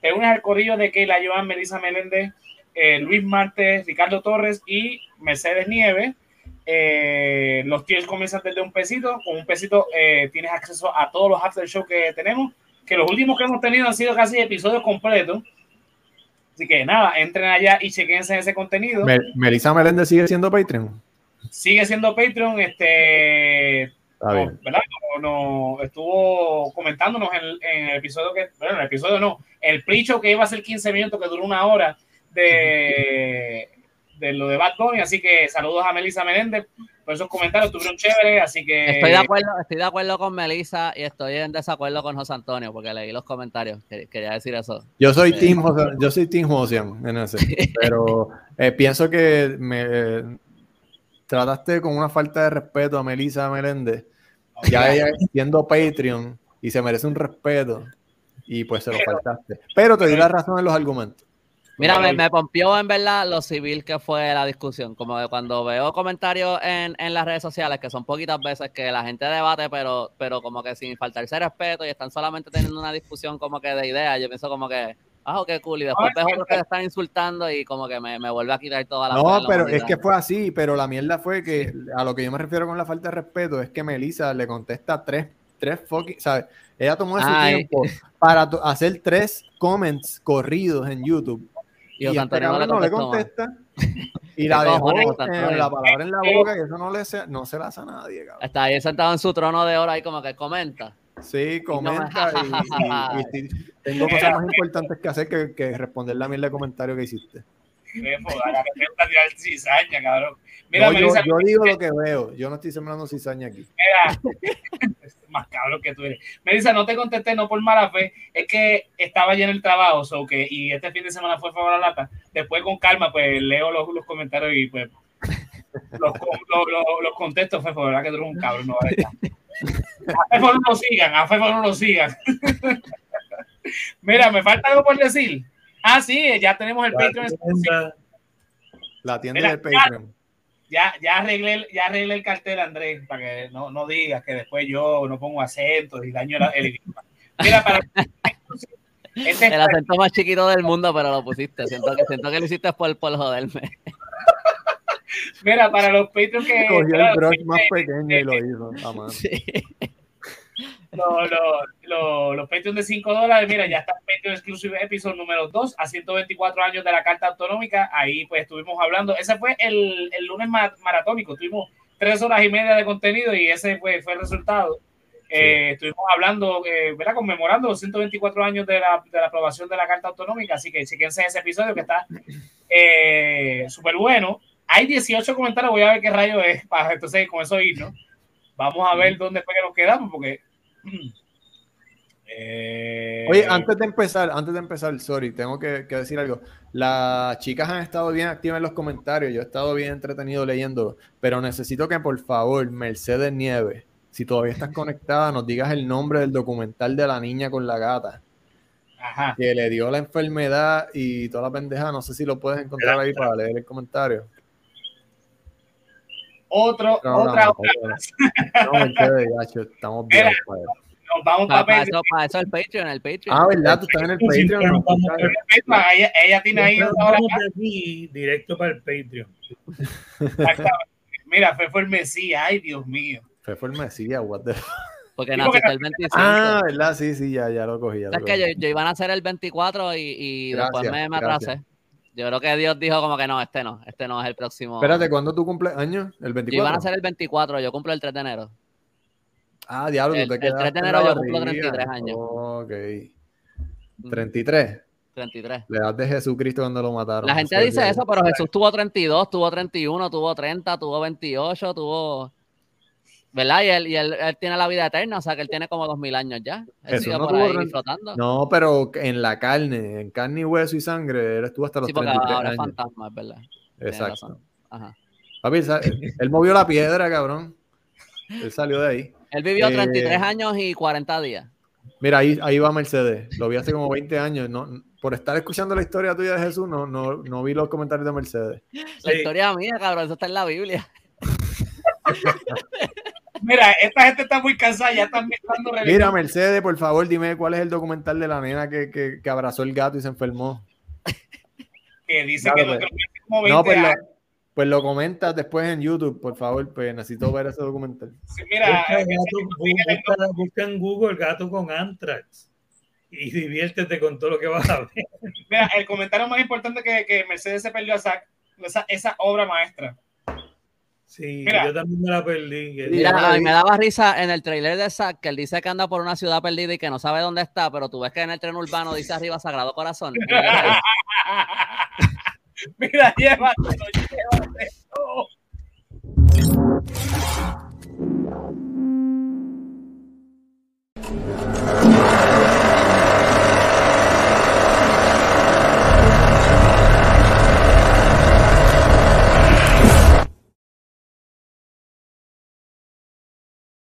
Te unes al corrillo de Keila Joan, Melissa Meléndez, eh, Luis Martes, Ricardo Torres y Mercedes Nieves. Eh, los tiers comienzan desde un pesito. Con un pesito eh, tienes acceso a todos los after show que tenemos. Que los últimos que hemos tenido han sido casi episodios completos. Así que nada, entren allá y chequense ese contenido. Mel- Melissa Meléndez sigue siendo Patreon. Sigue siendo Patreon. Este, bien. ¿verdad? No, no, estuvo comentándonos en, el- en el episodio que, bueno, en el episodio no, el pre-show que iba a ser 15 minutos, que duró una hora de, de lo de Bad Bunny. Así que saludos a Melissa Meléndez por esos comentarios, estuvieron chéveres. Así que Estoy de acuerdo, estoy de acuerdo con Melissa y estoy en desacuerdo con José Antonio porque leí los comentarios. Quer- Quería decir eso. Yo soy Team José, yo soy Team Josian en ese, pero eh, pienso que me eh, trataste con una falta de respeto a Melissa Meléndez, ya ella siendo Patreon y se merece un respeto y pues se lo faltaste. Pero te di la razón en los argumentos. Mira, me, me pompió en verdad lo civil que fue la discusión. Como que cuando veo comentarios en, en las redes sociales, que son poquitas veces que la gente debate, pero, pero como que sin faltarse respeto y están solamente teniendo una discusión como que de ideas, yo pienso como que, ah, qué cool. Y después ves otros que te están insultando y como que me, me vuelve a quitar toda la No, pero es que fue así, pero la mierda fue que a lo que yo me refiero con la falta de respeto es que Melissa le contesta tres, tres fucking, ¿sabes? Ella tomó ese Ay. tiempo para hacer tres comments corridos en YouTube. Y Y, este no le no contesta. Y la dejó en la palabra en la boca y eso no, le se, no se la hace a nadie, cabrón. Está ahí sentado en su trono de oro ahí como que comenta. Sí, comenta y, y- y- y tengo cosas más importantes que hacer que, que responder la mierda de comentario que hiciste. Tirar cizaña, cabrón. Mira, No, yo, digo lo que veo, yo no estoy sembrando cizaña aquí. mira. más cabrón que tú eres. Melissa, no te contesté, no por mala fe, es que estaba ya en el trabajo, so que, y este fin de semana fue favor a la lata. Después con calma, pues leo los, los comentarios y pues los, los, los- los contesto, Fefo, verdad que tú eres un cabrón, no vale A Fefo no lo sigan, a Fefo no lo sigan. Mira, me falta algo por decir. Ah, sí, ya tenemos el Patreon. Tienda, La tienda Mira, del Patreon. Ya, ya arreglé, el- ya arreglé el cartel, Andrés, para que no, no digas que después yo no pongo acentos y daño la- el idioma. Mira, para este El acento más chiquito del mundo, pero lo pusiste. Siento que, siento que lo hiciste por, por joderme. Mira, para los Patreons que. Cogió el brush más pequeño y lo hizo. Sí. Los, los, Patreons de 5 dólares, mira, ya está el Patreon Exclusive Episode número 2 a 124 años de la Carta Autonómica. Ahí pues estuvimos hablando. Ese fue el, el lunes ma- maratónico. Tuvimos tres horas y media de contenido y ese fue, fue el resultado. Eh, estuvimos hablando, eh, ¿verdad? Conmemorando los 124 años de la, de la aprobación de la Carta Autonómica. Así que chequense ese episodio que está eh, súper bueno. Hay 18 comentarios, voy a ver qué rayo es para entonces con eso irnos. Vamos a ver dónde fue que nos quedamos, porque. eh, Oye, antes de empezar, antes de empezar, sorry, tengo que, que decir algo. Las chicas han estado bien activas en los comentarios, yo he estado bien entretenido leyéndolo, pero necesito que por favor, Mercedes Nieves, si todavía estás conectada, nos digas el nombre del documental de la niña con la gata, Ajá. que le dio la enfermedad y toda la pendeja, no sé si lo puedes encontrar ahí para leer el comentario. Otro, No, no, otra, no, otra. no, gacho, estamos bien. Padre. Nos vamos Para, para eso, para eso el Patreon, el Patreon. Ah, ¿verdad? Tú estás en el Patreon. ¿no? Ella, ella tiene ahí ahora. aquí directo para el Patreon. Mira, fue fue el Mesías. Ay, Dios mío. Fue por Mesías, what the Porque Sí, porque naciste el 25. Ah, ¿verdad? Sí, sí, ya, ya lo cogí. Ya lo Es que yo, yo iba a nacer el 24 y, y después me, me atrasé. Yo creo que Dios dijo como que no, este no, este no es el próximo. Espérate, ¿cuándo tú cumples años? ¿El Yo iba a 24? nacer el 24, yo cumplo el 3 de enero. Ah, diablo, el- tú te el quedaste 3 de en enero yo cumplo barriga. 33 años. Ok. Mm, 33. 33. La edad de Jesucristo cuando lo mataron. La gente dice eso, pero Jesús tuvo 32, tuvo 31, tuvo 30, tuvo 28, tuvo... ¿Verdad? Y él, y él, él tiene la vida eterna, o sea que él tiene como 2000 años ya. Él Jesús sigue no por ahí disfrutando. No, pero en la carne, en carne y hueso y sangre, eres tú hasta los sí, porque 33 ahora es años. fantasma, es verdad. Tienes Exacto. Ajá. Papi, él movió la piedra, cabrón. Él salió de ahí. Él vivió Eh, 33 años y 40 días. Mira, ahí, ahí va Mercedes. Lo vi hace como 20 años. No, por estar escuchando la historia tuya de Jesús, no, no, no vi los comentarios de Mercedes. La Sí. historia mía, cabrón, eso está en la Biblia. Mira, esta gente está muy cansada, ya están mezclando Mira. Mercedes, por favor, dime cuál es el documental de la nena que, que, que abrazó el gato y se enfermó. que dice Claro, que, lo- pues. lo como 20 No, pues lo, pues lo comentas después en YouTube, por favor, pues necesito ver ese documental. Sí, Mira, Busca, gato- bu- busca- busca en Google gato con Antrax y diviértete con todo lo que vas a ver. mira, el comentario más importante que, que Mercedes se perdió a Zack, esa, esa obra maestra. Sí, yo también me la perdí. Mira, a mí me daba risa en el trailer de Zack, que él dice que anda por una ciudad perdida y que no sabe dónde está, pero tú ves que en el tren urbano dice arriba Sagrado Corazón. Mira, llévatelo, llévatelo.